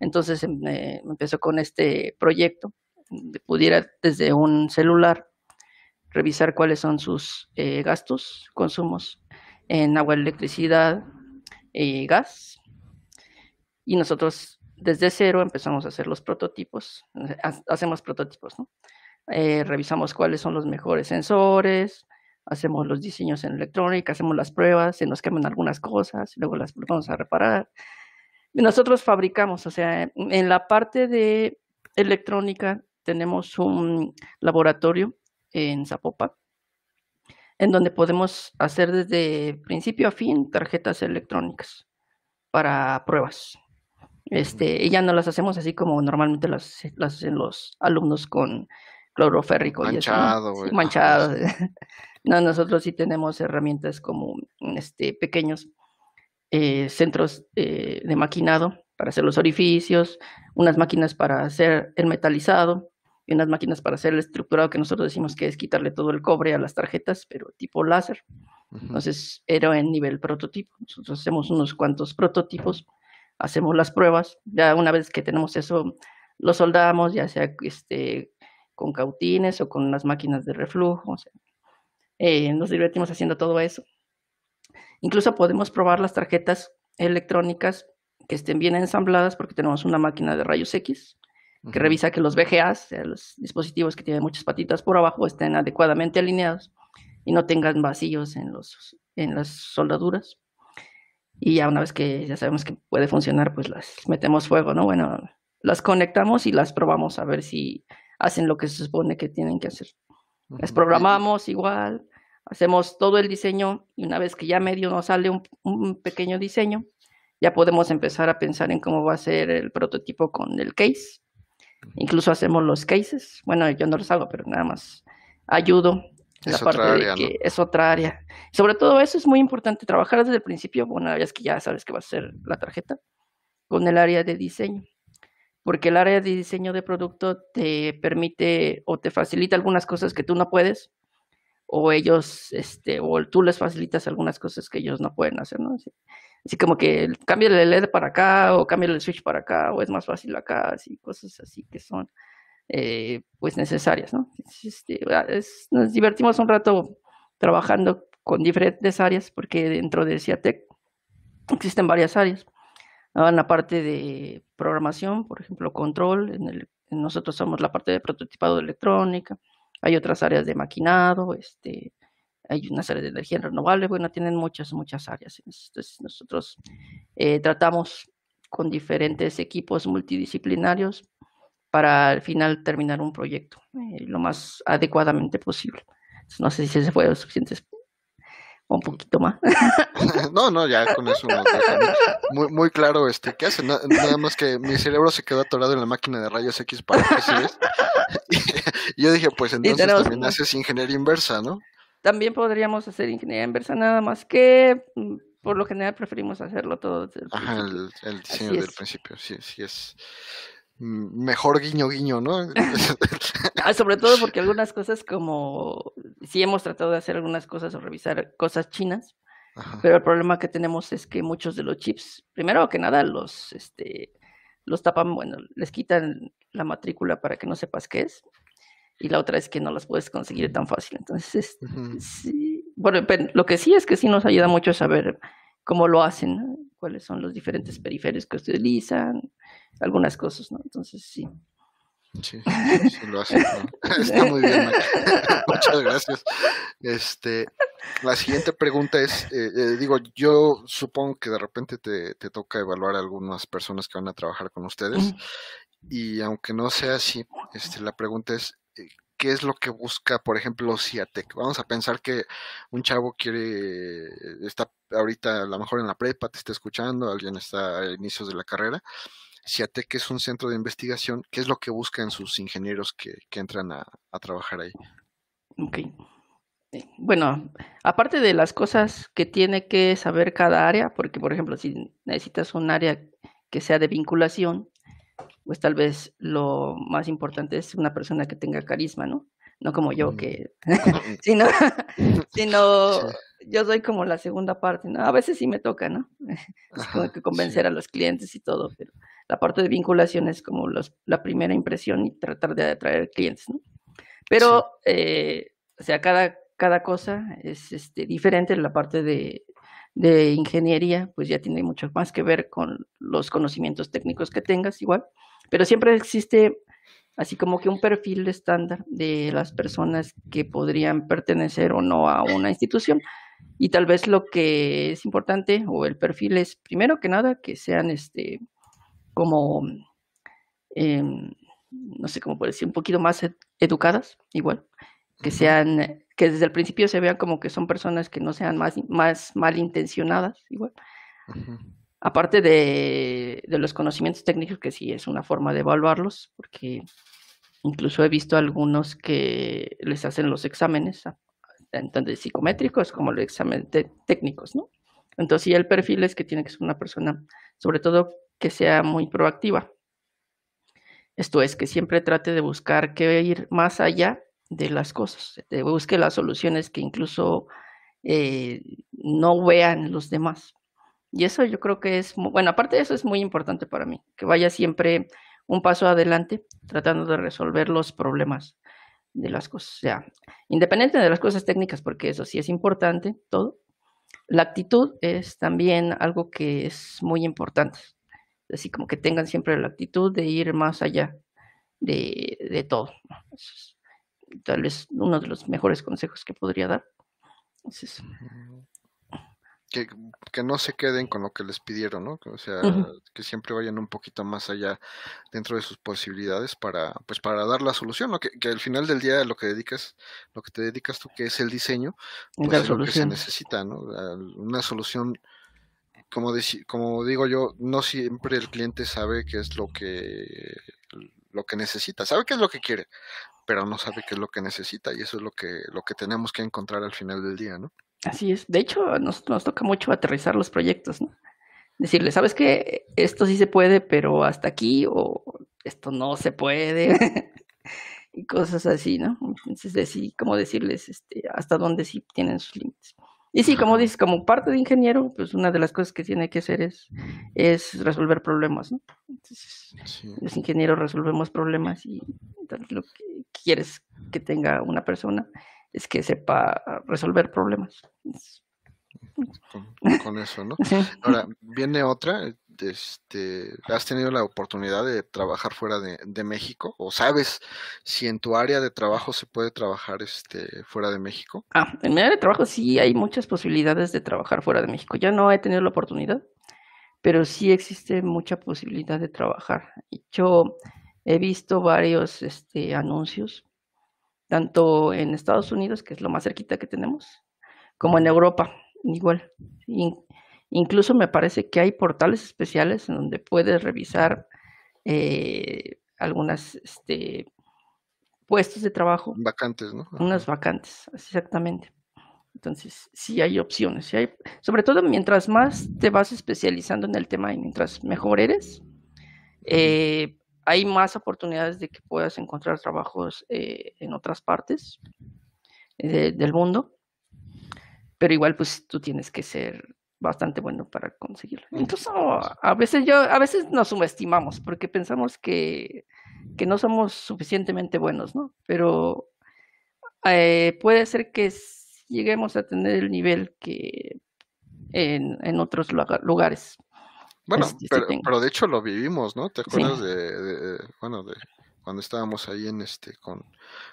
Entonces eh, empezó con este proyecto, de pudiera desde un celular revisar cuáles son sus eh, gastos, consumos en agua, electricidad y gas. Y nosotros desde cero empezamos a hacer los prototipos, hacemos prototipos. Eh, revisamos cuáles son los mejores sensores, hacemos los diseños en electrónica, hacemos las pruebas, se nos cambian algunas cosas, luego las volvemos a reparar. Nosotros fabricamos, o sea, en la parte de electrónica tenemos un laboratorio en Zapopa, en donde podemos hacer desde principio a fin tarjetas electrónicas para pruebas. Este, y ya no las hacemos así como normalmente las, las hacen los alumnos con cloroférrico. Manchado. Y manchado. No, nosotros sí tenemos herramientas como este, pequeños eh, centros eh, de maquinado para hacer los orificios, unas máquinas para hacer el metalizado y unas máquinas para hacer el estructurado que nosotros decimos que es quitarle todo el cobre a las tarjetas, pero tipo láser. Entonces era en nivel prototipo. Nosotros hacemos unos cuantos prototipos, hacemos las pruebas, ya una vez que tenemos eso, lo soldamos, ya sea este, con cautines o con unas máquinas de reflujo. O sea, eh, nos divertimos haciendo todo eso. Incluso podemos probar las tarjetas electrónicas que estén bien ensambladas porque tenemos una máquina de rayos X que revisa que los VGAs, los dispositivos que tienen muchas patitas por abajo, estén adecuadamente alineados y no tengan vacíos en, los, en las soldaduras. Y ya una vez que ya sabemos que puede funcionar, pues las metemos fuego, ¿no? Bueno, las conectamos y las probamos a ver si hacen lo que se supone que tienen que hacer. Las programamos igual, hacemos todo el diseño y una vez que ya medio nos sale un, pequeño diseño, ya podemos empezar a pensar en cómo va a ser el prototipo con el case. Incluso hacemos los cases. Bueno, yo no los hago, pero nada más ayudo. Es la parte área, que es otra área. Sobre todo eso es muy importante, trabajar desde el principio, una vez que ya sabes que va a ser la tarjeta, con el área de diseño. Porque el área de diseño de producto te permite o te facilita algunas cosas que tú no puedes, o ellos, este, o tú les facilitas algunas cosas que ellos no pueden hacer, ¿no? Así, como que cambia el LED para acá, o cambia el switch para acá, o es más fácil acá, así, cosas así que son, eh, pues, necesarias, ¿no? Este, ah, nos divertimos un rato trabajando con diferentes áreas, porque dentro de CIATEC existen varias áreas. En la parte de programación, por ejemplo, control, en el, nosotros somos la parte de prototipado de electrónica, hay otras áreas de maquinado, este, hay unas áreas de energía renovable, bueno, tienen muchas, muchas áreas. Entonces, nosotros eh, tratamos con diferentes equipos multidisciplinarios para al final terminar un proyecto eh, lo más adecuadamente posible. no sé si se fue suficiente un poquito más. no, no, ya con eso muy, muy claro este qué hace, nada más que mi cerebro se quedó atorado en la máquina de rayos X para se y yo dije, pues entonces también haces ingeniería inversa, ¿no? También podríamos hacer ingeniería inversa, nada más que mm, por lo general preferimos hacerlo todo desde el Ajá, el, diseño del principio, sí, sí es mejor guiño guiño, ¿no? Ah, sobre todo porque algunas cosas como, sí hemos tratado de hacer algunas cosas o revisar cosas chinas, pero el problema que tenemos es que muchos de los chips, primero que nada, los, este, los tapan, bueno, les quitan la matrícula para que no sepas qué es, y la otra es que no las puedes conseguir tan fácil. Entonces, sí, bueno, lo que sí es que sí nos ayuda mucho saber cómo lo hacen, cuáles son los diferentes periféricos que utilizan, algunas cosas, ¿no? Entonces, sí. Sí, sí lo hacen. Está muy bien, Muchas gracias. Este, la siguiente pregunta es, eh, eh, digo, yo supongo que de repente te, te, toca evaluar a algunas personas que van a trabajar con ustedes y aunque no sea así, este, la pregunta es, eh, qué es lo que busca, por ejemplo, CIATEC. Vamos a pensar que un chavo quiere, está ahorita a lo mejor en la prepa, te está escuchando, alguien está a inicios de la carrera. CIATEC es un centro de investigación. ¿Qué es lo que buscan sus ingenieros que, entran a, trabajar ahí? Ok. Eh, bueno, aparte de las cosas que tiene que saber cada área, porque por ejemplo, si necesitas un área que sea de vinculación, pues tal vez lo más importante es una persona que tenga carisma, ¿no? No como yo, mm. que, sino, sino yo soy como la segunda parte, ¿no? A veces sí me toca, ¿no? Es como que convencer a los clientes y todo, pero la parte de vinculación es como los, la primera impresión y tratar de atraer clientes, ¿no? Pero, eh, o sea, cada, cada cosa es este, diferente, la parte de de ingeniería, pues ya tiene mucho más que ver con los conocimientos técnicos que tengas igual, pero siempre existe así como que un perfil estándar de las personas que podrían pertenecer o no a una institución. Y tal vez lo que es importante o el perfil es, primero que nada, que sean este como, em, no sé cómo puedo decir, un poquito más educadas, igual, que sean que desde el principio se vean como que son personas que no sean más, más malintencionadas, igual. Aparte de, los conocimientos técnicos, que sí es una forma de evaluarlos, porque incluso he visto algunos que les hacen los exámenes, tanto de psicométricos como los exámenes técnicos, ¿no? Entonces, sí, el perfil es que tiene que ser una persona, sobre todo, que sea muy proactiva. Esto es, que siempre trate de buscar que ir más allá de las cosas, te busque las soluciones que incluso eh, no vean los demás. Y eso yo creo que es, bueno, aparte de eso es muy importante para mí, que vaya siempre un paso adelante tratando de resolver los problemas de las cosas. O independiente de las cosas técnicas, porque eso sí es importante, todo. La actitud es también algo que es muy importante. Así como que tengan siempre la actitud de ir más allá de, de todo tal vez uno de los mejores consejos que podría dar. Que, que, no se queden con lo que les pidieron, ¿no? O sea, que siempre vayan un poquito más allá dentro de sus posibilidades para, pues, para dar la solución, ¿no? Que, que al final del día lo que dedicas, lo que te dedicas tú, que es el diseño, pues es lo que se necesita, ¿no? Una solución, como, como digo yo, no siempre el cliente sabe qué es lo que lo que necesita, sabe qué es lo que quiere, pero no sabe qué es lo que necesita y eso es lo que, lo que tenemos que encontrar al final del día, ¿no? Así es. De hecho, nos, nos toca mucho aterrizar los proyectos, ¿no? Decirle, ¿sabes qué? Esto sí se puede, pero hasta aquí, o esto no se puede, y cosas así, ¿no? Entonces, decir, como decirles este, hasta dónde sí tienen sus límites. Y sí, como dices, como parte de ingeniero, pues una de las cosas que tiene que hacer es, es resolver problemas, ¿no? Entonces, los ingenieros resolvemos problemas y lo que quieres que tenga una persona es que sepa resolver problemas. Con, eso, ¿no? Ahora, viene otra, este, ¿has tenido la oportunidad de trabajar fuera de, México? ¿O sabes si en tu área de trabajo se puede trabajar este, fuera de México? Ah, en mi área de trabajo sí hay muchas posibilidades de trabajar fuera de México. Ya no he tenido la oportunidad, pero sí existe mucha posibilidad de trabajar. Yo, he visto varios este, anuncios, tanto en Estados Unidos, que es lo más cerquita que tenemos, como en Europa, igual. incluso me parece que hay portales especiales en donde puedes revisar eh, algunas este, puestos de trabajo. Vacantes, ¿no? Unas vacantes, exactamente. Entonces, sí hay opciones. hay, sobre todo mientras más te vas especializando en el tema y mientras mejor eres, eh, hay más oportunidades de que puedas encontrar trabajos eh, en otras partes eh, del mundo. Pero igual, pues tú tienes que ser bastante bueno para conseguirlo. Entonces, a veces yo, a veces nos subestimamos porque pensamos que, que no somos suficientemente buenos, ¿no? Pero puede ser que lleguemos a tener el nivel que en, otros lugares. Bueno, este, pero, pero, de hecho lo vivimos, ¿no? ¿Te acuerdas de, bueno, de cuando estábamos ahí en este con,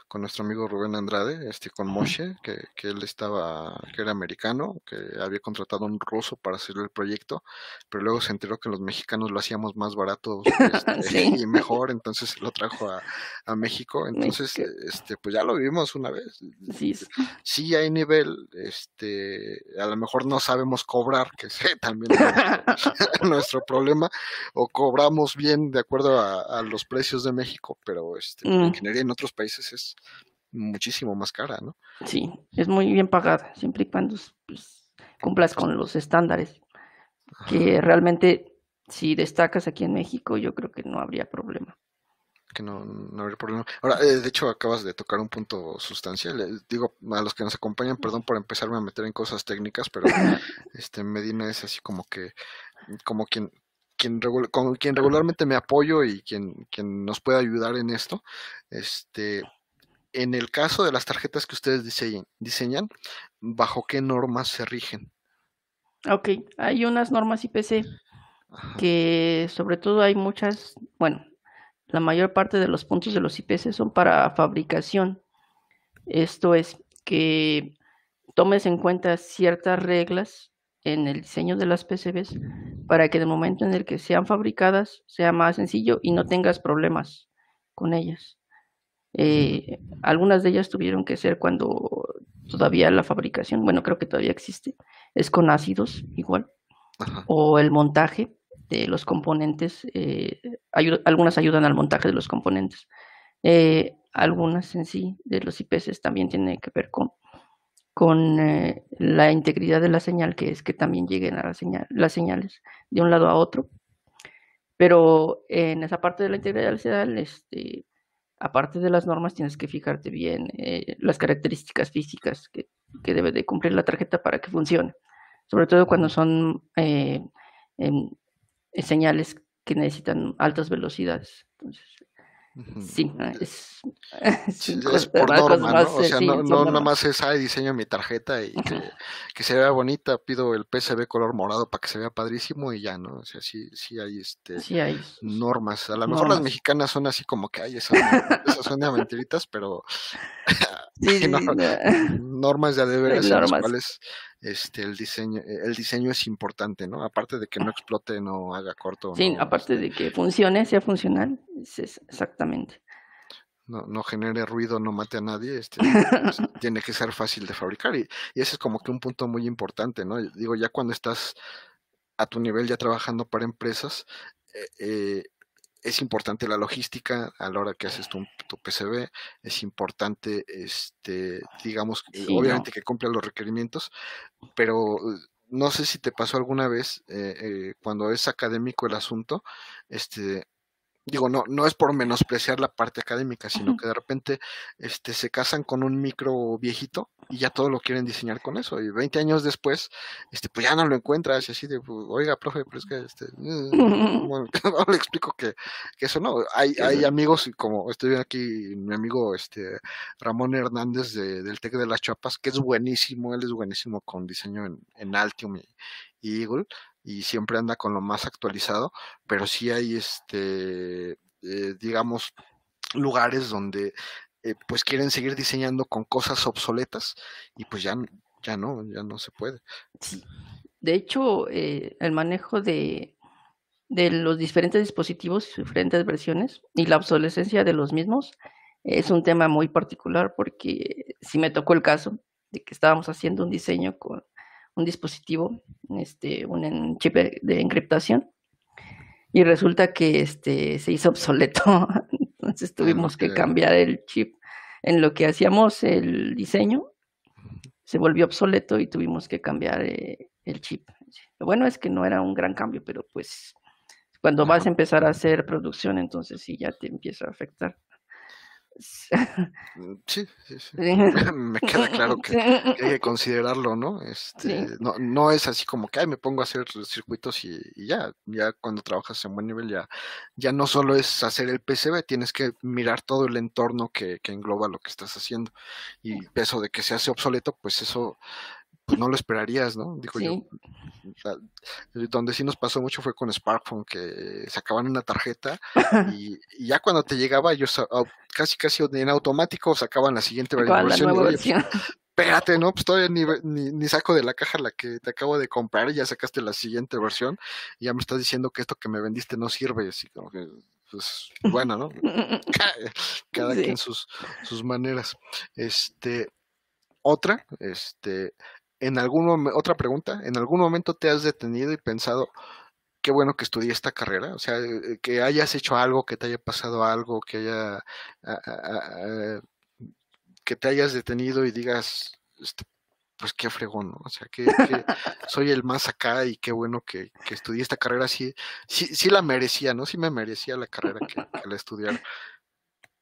con nuestro amigo Rubén Andrade, este con Moshe, que, que, él estaba, que era americano, que había contratado a un ruso para hacer el proyecto, pero luego se enteró que los mexicanos lo hacíamos más barato este, y mejor, entonces lo trajo a, a México, entonces este pues ya lo vivimos una vez. Sí. sí hay nivel, este a lo mejor no sabemos cobrar, que es también nuestro problema, o cobramos bien de acuerdo a, a los precios de México, pero este, la mm. ingeniería en otros países es muchísimo más cara, ¿no? Sí, es muy bien pagada, siempre y cuando pues, cumplas con los estándares, que realmente si destacas aquí en México yo creo que no habría problema. Que no, no habría problema. Ahora, eh, de hecho, acabas de tocar un punto sustancial. Eh, digo, a los que nos acompañan, perdón por empezarme a meter en cosas técnicas, pero este Medina es así como que, como quien, quien con quien regularmente me apoyo y quien, quien nos puede ayudar en esto. Este, en el caso de las tarjetas que ustedes diseñan, diseñan ¿bajo qué normas se rigen? Ok, hay unas normas IPC que sobre todo hay muchas, bueno, la mayor parte de los puntos de los IPC son para fabricación. Esto es que tomes en cuenta ciertas reglas en el diseño de las PCBs para que en el momento en el que sean fabricadas sea más sencillo y no tengas problemas con ellas. Eh, algunas de ellas tuvieron que ser cuando todavía la fabricación, bueno, creo que todavía existe, es con ácidos igual, o el montaje de los componentes, eh, algunas ayudan al montaje de los componentes, eh, algunas en sí de los IPS también tienen que ver con con eh, la integridad de la señal, que es que también lleguen a la señal, las señales de un lado a otro. Pero en esa parte de la integridad de la señal, este, aparte de las normas, tienes que fijarte bien eh, las características físicas que, que, debe de cumplir la tarjeta para que funcione. Sobre todo cuando son eh, señales que necesitan altas velocidades. Entonces, Sí, es, es, por norma, ¿no? O sea, no, no nada más es, ay, diseño mi tarjeta y que, se vea bonita, pido el PCB color morado para que se vea padrísimo y ya, ¿no? O sea, sí, sí hay, este, sí hay normas. A lo mejor las mexicanas son así como que, hay esas, son de mentiritas, pero normas de deberes en las cuales este el diseño el diseño es importante no aparte de que no explote no haga corto sí aparte de que funcione sea funcional exactamente. No, no genere ruido no mate a nadie este pues, tiene que ser fácil de fabricar y, y, ese es como que un punto muy importante no digo ya cuando estás a tu nivel ya trabajando para empresas eh, eh es importante la logística a la hora que haces tu, PCB, es importante, este, digamos, obviamente que cumpla los requerimientos, pero eh, no sé si te pasó alguna vez eh, eh, cuando es académico el asunto, este, digo, no, no es por menospreciar la parte académica, sino que de repente este, se casan con un micro viejito y ya todo lo quieren diseñar con eso. Y 20 años después, este, pues ya no lo encuentras y así de, pues, oiga, profe, pero es que, este, bueno, le explico que, que, eso no. Hay, hay amigos, como estoy viendo aquí, mi amigo este, Ramón Hernández de, del TEC de las Chapas, que es buenísimo, él es buenísimo con diseño en, en Altium y, y Eagle y siempre anda con lo más actualizado, pero sí hay este, eh, digamos, lugares donde eh, pues quieren seguir diseñando con cosas obsoletas y pues ya, ya no, ya no se puede. De hecho, eh, el manejo de, de los diferentes dispositivos, diferentes versiones y la obsolescencia de los mismos es un tema muy particular porque si me tocó el caso de que estábamos haciendo un diseño con un dispositivo, este, un chip de encriptación y resulta que este se hizo obsoleto, entonces tuvimos que cambiar el chip en lo que hacíamos el diseño, se volvió obsoleto y tuvimos que cambiar eh, el chip. Lo bueno es que no era un gran cambio, pero pues cuando vas a empezar a hacer producción, entonces sí ya te empieza a afectar. Mm, sí, sí, sí. me queda claro que, hay que considerarlo, ¿no? Este, no, no es así como que Ay, me pongo a hacer circuitos y, ya, ya cuando trabajas en buen nivel ya, ya no solo es hacer el PCB, tienes que mirar todo el entorno que, que engloba lo que estás haciendo. Y eso de que se hace obsoleto, pues eso pues no lo esperarías, ¿no? Digo yo. donde sí nos pasó mucho fue con Sparkphone, que sacaban una tarjeta y, ya cuando te llegaba, ellos casi casi en automático sacaban la siguiente versión. Espérate, ¿no? Pues todavía ni, ni, saco de la caja la que te acabo de comprar y ya sacaste la siguiente versión y ya me estás diciendo que esto que me vendiste no sirve. Así como que, pues, bueno, ¿no? Cada, quien sus, sus maneras. Este, otra, este, en algún otra pregunta, ¿en algún momento te has detenido y pensado, qué bueno que estudié esta carrera? O sea, eh, que hayas hecho algo, que te haya pasado algo, que haya, que te hayas detenido y digas, este, pues qué fregón, ¿no? O sea, que, soy el más acá y qué bueno que, que, estudié esta carrera, sí, sí, sí la merecía, ¿no? Sí me merecía la carrera que, que la estudiara.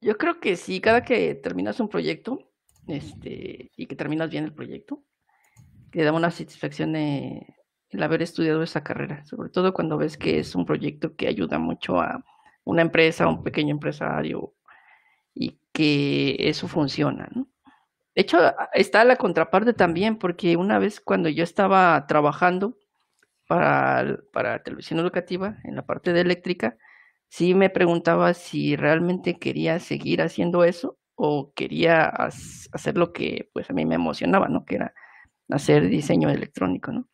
Yo creo que sí, cada que terminas un proyecto, este, y que terminas bien el proyecto, te da una satisfacción el haber estudiado esa carrera, sobre todo cuando ves que es un proyecto que ayuda mucho a una empresa, a un pequeño empresario y que eso funciona. De hecho, está la contraparte también, porque una vez cuando yo estaba trabajando para, para televisión educativa en la parte de eléctrica, sí me preguntaba si realmente quería seguir haciendo eso o quería hacer lo que pues a mí me emocionaba, ¿no? Que era hacer diseño electrónico, ¿no?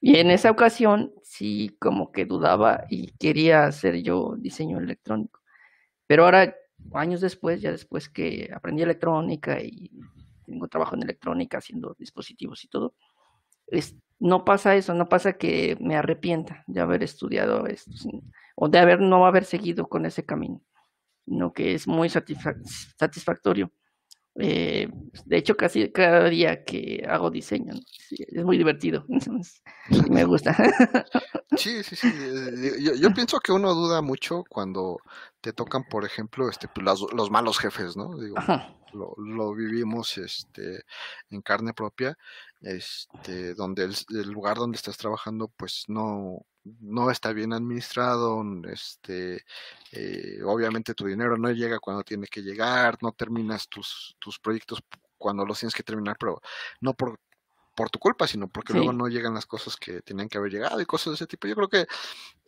Y en esa ocasión sí como que dudaba y quería hacer yo diseño electrónico. Pero ahora, años después, ya después que aprendí electrónica y tengo trabajo en electrónica haciendo dispositivos y todo, es, no pasa eso, no pasa que me arrepienta de haber estudiado esto o de haber no haber seguido con ese camino, sino que es muy satisfactorio. Eh, de hecho, casi cada día que hago diseño, es muy divertido, me gusta. Sí, sí, sí. Eh, yo, pienso que uno duda mucho cuando te tocan, por ejemplo, este, pues, los, malos jefes, ¿no? Digo, lo, vivimos este, en carne propia, este, donde el, lugar donde estás trabajando, pues no, no está bien administrado, este, eh, obviamente tu dinero no llega cuando tiene que llegar, no terminas tus, tus proyectos cuando los tienes que terminar, pero no por, por tu culpa, sino porque luego no llegan las cosas que tienen que haber llegado y cosas de ese tipo. Yo creo que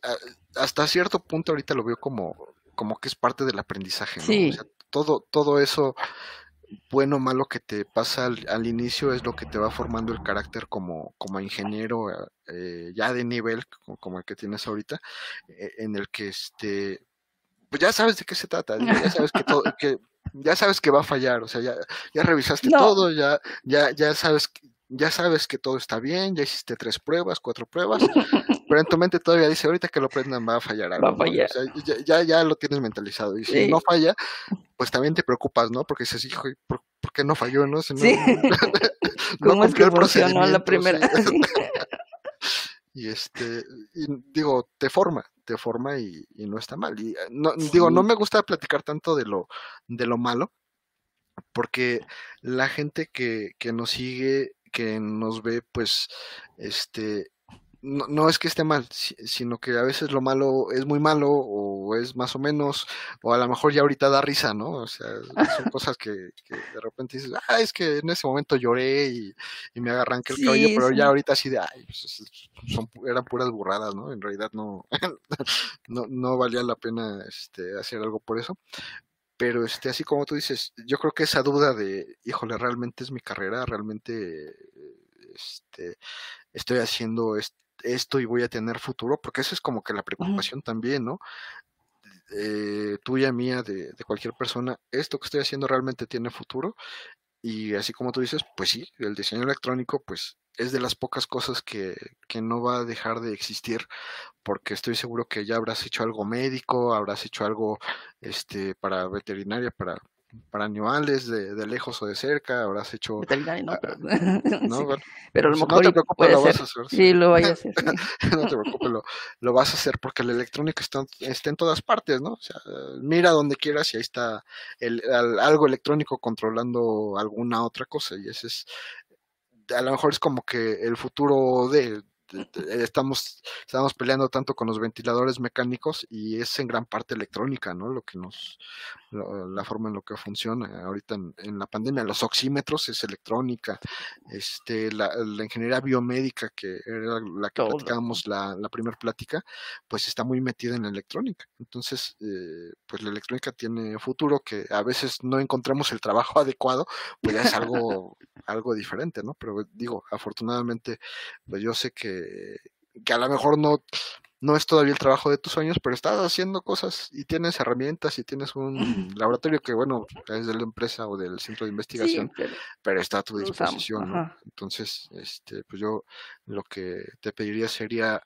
ah, hasta cierto punto ahorita lo veo como, como que es parte del aprendizaje, ¿no? O sea, todo, todo eso bueno o malo que te pasa al, inicio es lo que te va formando el carácter como, como ingeniero eh, ya de nivel como, el que tienes ahorita, eh, en el que este pues ya sabes de qué se trata, ya sabes que todo, que ya sabes que va a fallar, o sea, ya, ya revisaste todo, ya, ya, ya sabes ya sabes que todo está bien, ya hiciste tres pruebas, cuatro pruebas, pero en tu mente todavía dice, ahorita que lo prendan va a fallar algo. ya, ya, lo tienes mentalizado. Y si no falla, pues también te preocupas, ¿no? Porque dices, hijo, ¿por, qué no falló, no? Si no, sí. ¿Cómo es que funcionó la primera? y este, y digo, te forma, te forma y, no está mal. Y no, digo, no me gusta platicar tanto de lo, de lo malo, porque la gente que, que nos sigue que nos ve, pues, este, no, no, es que esté mal, sino que a veces lo malo es muy malo o es más o menos, o a lo mejor ya ahorita da risa, ¿no? O sea, son cosas que, de repente dices, ah, es que en ese momento lloré y, me agarran el cabello, pero ya ahorita así de, ay, pues, son, eran puras burradas, ¿no? En realidad no, no, no valía la pena este, hacer algo por eso pero este, así como tú dices, yo creo que esa duda de, híjole, realmente es mi carrera, realmente este, estoy haciendo esto y voy a tener futuro, porque eso es como que la preocupación también, ¿no? Eh, tuya, mía, de, de, cualquier persona, esto que estoy haciendo realmente tiene futuro. Y así como tú dices, pues sí, el diseño electrónico, pues es de las pocas cosas que, que, no va a dejar de existir, porque estoy seguro que ya habrás hecho algo médico, habrás hecho algo este, para veterinaria, para para animales de, de, lejos o de cerca, habrás hecho... Veterinario, no, ah, pero... ¿no? sí. Bueno, pero a lo pues, mejor no te preocupes, lo vas a hacer. Sí, lo voy a hacer. sí. no te preocupes, lo, lo, vas a hacer porque la electrónica está, está, en todas partes, ¿no? O sea, mira donde quieras y ahí está el, el, algo electrónico controlando alguna otra cosa y ese es, a lo mejor es como que el futuro de, estamos, estamos peleando tanto con los ventiladores mecánicos y es en gran parte electrónica, ¿no? Lo que nos, lo, la forma en lo que funciona ahorita en, en, la pandemia. Los oxímetros es electrónica, este, la, la ingeniería biomédica, que era la que Todo. platicábamos la, la primera plática, pues está muy metida en la electrónica. Entonces, eh, pues la electrónica tiene futuro, que a veces no encontramos el trabajo adecuado, pues ya es algo, algo diferente, ¿no? Pero digo, afortunadamente, pues yo sé que que a lo mejor no, no es todavía el trabajo de tus sueños, pero estás haciendo cosas y tienes herramientas y tienes un laboratorio que, bueno, es de la empresa o del centro de investigación, Sí, pero pero está a tu disposición, ¿no? Entonces, este, pues yo lo que te pediría sería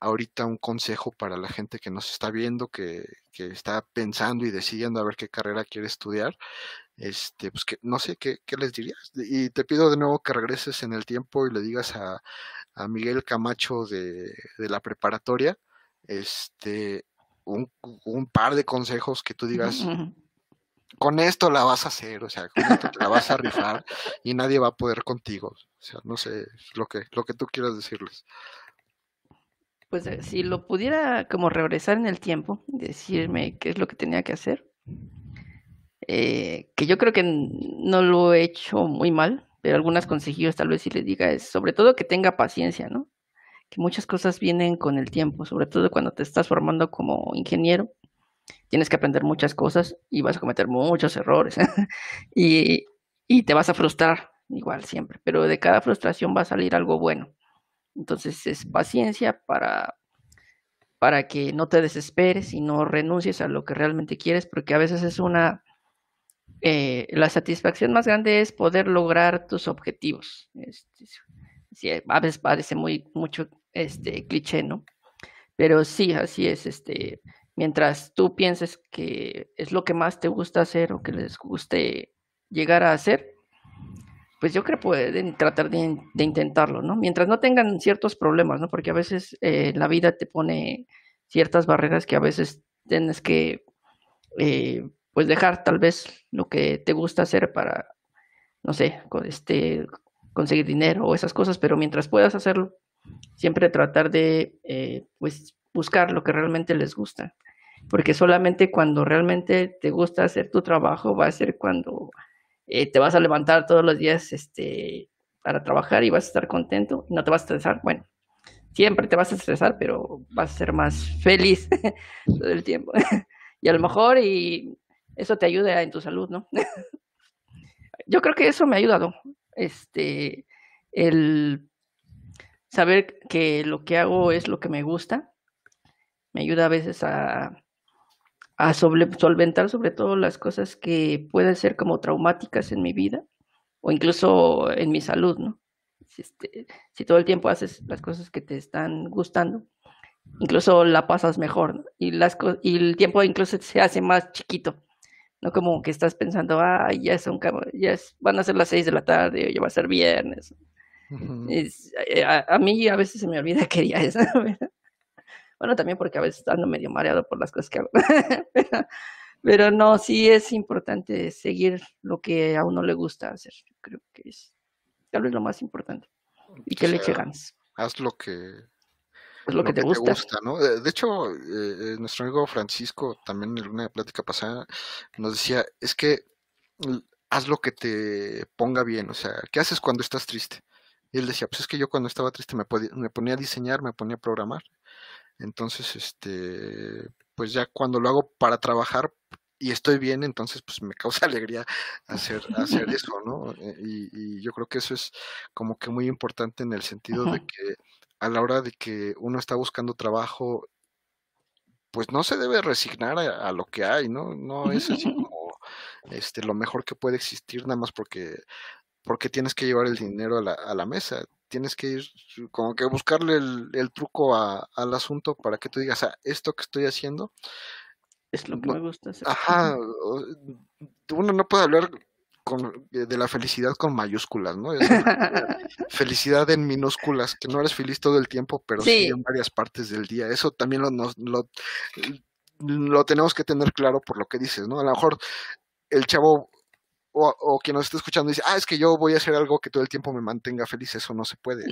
ahorita un consejo para la gente que nos está viendo, que, que está pensando y decidiendo a ver qué carrera quiere estudiar, este, pues que no sé qué, qué les dirías. Y te pido de nuevo que regreses en el tiempo y le digas a, a Miguel Camacho de, de la preparatoria, este, un, un par de consejos que tú digas, con esto la vas a hacer, o sea, con esto te la vas a rifar y nadie va a poder contigo. O sea, no sé, lo que, lo que tú quieras decirles. Pues eh, si lo pudiera como regresar en el tiempo, decirme qué es lo que tenía que hacer, eh, que yo creo que no lo he hecho muy mal, pero algunos consejillos tal vez sí le diga es sobre todo que tenga paciencia, ¿no? Que muchas cosas vienen con el tiempo, sobre todo cuando te estás formando como ingeniero, tienes que aprender muchas cosas y vas a cometer muchos errores y, y te vas a frustrar igual siempre, pero de cada frustración va a salir algo bueno. Entonces es paciencia para, para que no te desesperes y no renuncies a lo que realmente quieres, porque a veces es una, eh, la satisfacción más grande es poder lograr tus objetivos. Este, a veces parece muy mucho este cliché, ¿no? Pero sí, así es, este, mientras tú pienses que es lo que más te gusta hacer o que les guste llegar a hacer, pues yo creo que pueden tratar de, de intentarlo, ¿no? Mientras no tengan ciertos problemas, ¿no? Porque a veces eh, la vida te pone ciertas barreras que a veces tienes que, eh, pues dejar tal vez lo que te gusta hacer para, no sé, con este, conseguir dinero o esas cosas, pero mientras puedas hacerlo, siempre tratar de, eh, pues, buscar lo que realmente les gusta. Porque solamente cuando realmente te gusta hacer tu trabajo va a ser cuando eh, te vas a levantar todos los días este, para trabajar y vas a estar contento no te vas a estresar. Bueno, siempre te vas a estresar, pero vas a ser más feliz todo el tiempo. y a lo mejor y eso te ayuda en tu salud, ¿no? Yo creo que eso me ha ayudado. Este, el saber que lo que hago es lo que me gusta, me ayuda a veces a, a solventar sobre todo las cosas que pueden ser como traumáticas en mi vida o incluso en mi salud, ¿no? Si, este, si todo el tiempo haces las cosas que te están gustando, incluso la pasas mejor. Y, las, y el tiempo incluso se hace más chiquito, no como que estás pensando, ah, ya, son, cam- ya es- van a ser las seis de la tarde, o ya va a ser viernes. Es- eh, a, a mí a veces se me olvida que día es, ¿verdad? Bueno, también porque a veces ando medio mareado por las cosas que hago. Pero, pero no, sí es importante seguir lo que a uno le gusta hacer. Creo que es tal vez lo más importante. Y O que le eche ganas. haz lo que, Es lo lo que te que te gusta. ¿no? De, hecho, eh, eh, nuestro amigo Francisco, también en una plática pasada, nos decía, es que haz lo que te ponga bien, o sea, ¿qué haces cuando estás triste? Y él decía, pues es que yo cuando estaba triste me, podía- me ponía a diseñar, me ponía a programar. Entonces, este, pues ya cuando lo hago para trabajar y estoy bien, entonces pues me causa alegría hacer, hacer eso, ¿no? Eh, Y, y yo creo que eso es como que muy importante en el sentido de que a la hora de que uno está buscando trabajo, pues no se debe resignar a, lo que hay, ¿no? No es así como este, lo mejor que puede existir nada más porque, porque tienes que llevar el dinero a la, a la mesa. Tienes que ir como que buscarle el, truco al asunto para que tú digas, ah, esto que estoy haciendo es lo que me gusta hacer. Ajá, uno no puede hablar de la felicidad con mayúsculas, ¿no? felicidad en minúsculas, que no eres feliz todo el tiempo, pero sí, en varias partes del día. Eso también lo, lo, lo tenemos que tener claro por lo que dices, ¿no? A lo mejor el chavo o, quien nos esté escuchando dice, ah, es que yo voy a hacer algo que todo el tiempo me mantenga feliz, eso no se puede.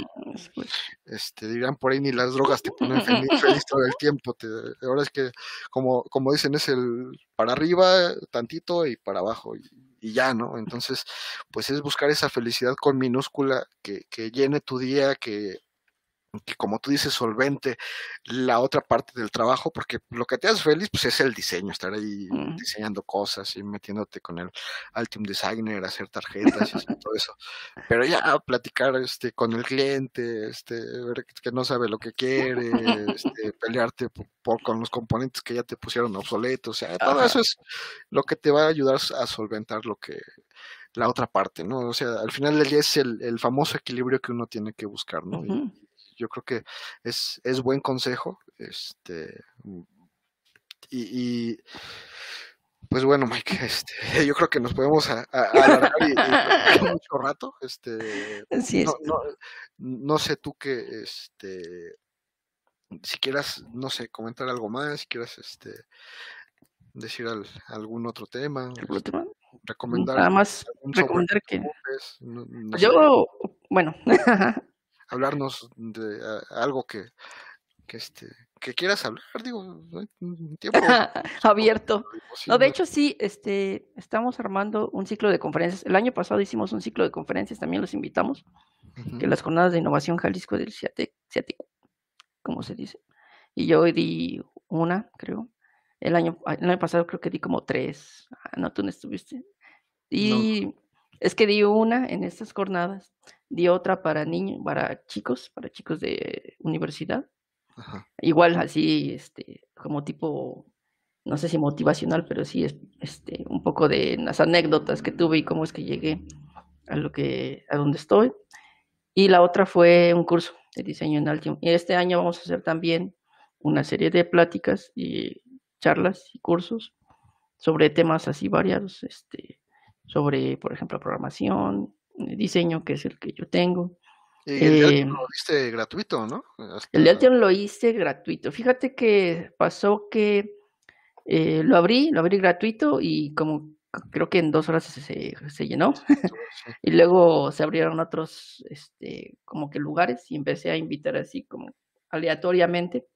Este, dirán por ahí, ni las drogas te ponen feliz, todo el tiempo. Te, ahora es que, como, como dicen, es el para arriba tantito y para abajo. Y, y ya, ¿no? Entonces, pues es buscar esa felicidad con minúscula que, que llene tu día, que que como tú dices, solvente la otra parte del trabajo, porque lo que te hace feliz pues es el diseño, estar ahí diseñando cosas y metiéndote con el Ultimate Designer, hacer tarjetas y todo eso. Pero ya platicar este con el cliente, este ver que no sabe lo que quiere, este, pelearte por, con los componentes que ya te pusieron obsoletos, o sea, todo eso es lo que te va a ayudar a solventar lo que la otra parte, ¿no? O sea, al final del día es el, el famoso equilibrio que uno tiene que buscar, ¿no? Yo creo que es, es buen consejo. Este, y, pues bueno, Mike, este, yo creo que nos podemos alargar y, mucho rato. Este, no, no, sé tú que, este, si quieras, no sé, comentar algo más, si quieras, este, decir algún otro tema. Recomendar. Nada más recomendar que. yo, bueno, hablarnos de algo que, que, este, que quieras hablar, digo, tiempo abierto. No, de hecho sí, este, estamos armando un ciclo de conferencias. El año pasado hicimos un ciclo de conferencias, también los invitamos, que las jornadas de innovación Jalisco del CIATEC, como se dice. Y yo di una, creo. El año, el año pasado creo que di como tres. Ah, no, tú no estuviste. Y es que di una en estas jornadas di otra para niños, para chicos, para chicos de universidad. Igual así, este, como tipo, no sé si motivacional, pero sí es este, un poco de las anécdotas que tuve y cómo es que llegué a lo que, a donde estoy. Y la otra fue un curso de diseño en Altium. Y este año vamos a hacer también una serie de pláticas y charlas y cursos sobre temas así variados, este, sobre, por ejemplo, programación, diseño, que es el que yo tengo. Y el de em, lo hice gratuito, ¿no? El de lo hice gratuito. Fíjate que pasó que eh, lo abrí, lo abrí gratuito y como creo que en dos horas se, se llenó. y luego se abrieron otros, este, como que lugares y empecé a invitar así como aleatoriamente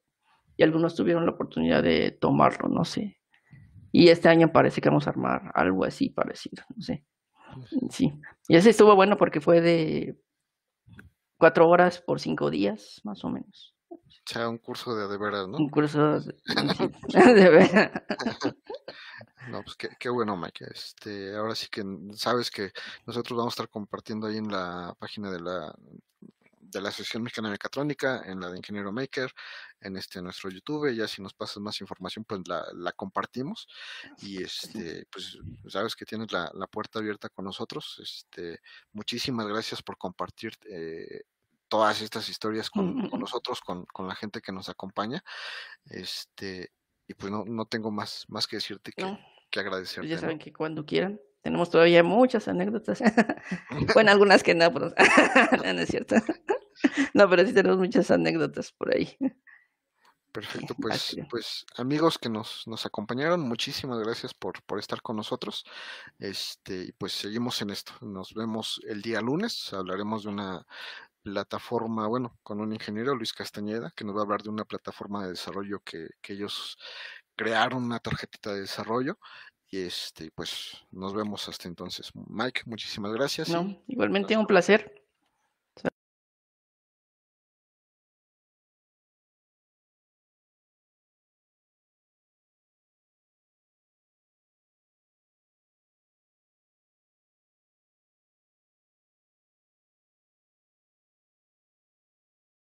y algunos tuvieron la oportunidad de tomarlo, no sé. Y este año parece que vamos a armar algo así parecido, no sé. Sí, y ese estuvo bueno porque fue de cuatro horas por cinco días, más o menos. O sea, un curso de de veras, ¿no? Un curso de, de veras. No, pues qué, bueno, Mike. Este, ahora sí que sabes que nosotros vamos a estar compartiendo ahí en la página de la de la Asociación Mexicana de Mecatrónica, en la de Ingeniero Maker, en este nuestro YouTube. Ya si nos pasas más información, pues la, la compartimos. Y este, pues sabes que tienes la, la, puerta abierta con nosotros. Este, muchísimas gracias por compartir eh, todas estas historias con, con nosotros, con, con, la gente que nos acompaña. Este, y pues no, no tengo más, más que decirte que, que agradecerte. ya saben que cuando quieran tenemos todavía muchas anécdotas. bueno, algunas que no, pero no, es cierto. No, pero sí tenemos muchas anécdotas por ahí. Perfecto, pues, pues amigos que nos, nos acompañaron, muchísimas gracias por, por estar con nosotros. Este, y pues seguimos en esto. Nos vemos el día lunes, hablaremos de una plataforma, bueno, con un ingeniero, Luis Castañeda, que nos va a hablar de una plataforma de desarrollo que, que ellos crearon, una tarjetita de desarrollo, y este, pues nos vemos hasta entonces. Mike, muchísimas gracias. No, igualmente un placer.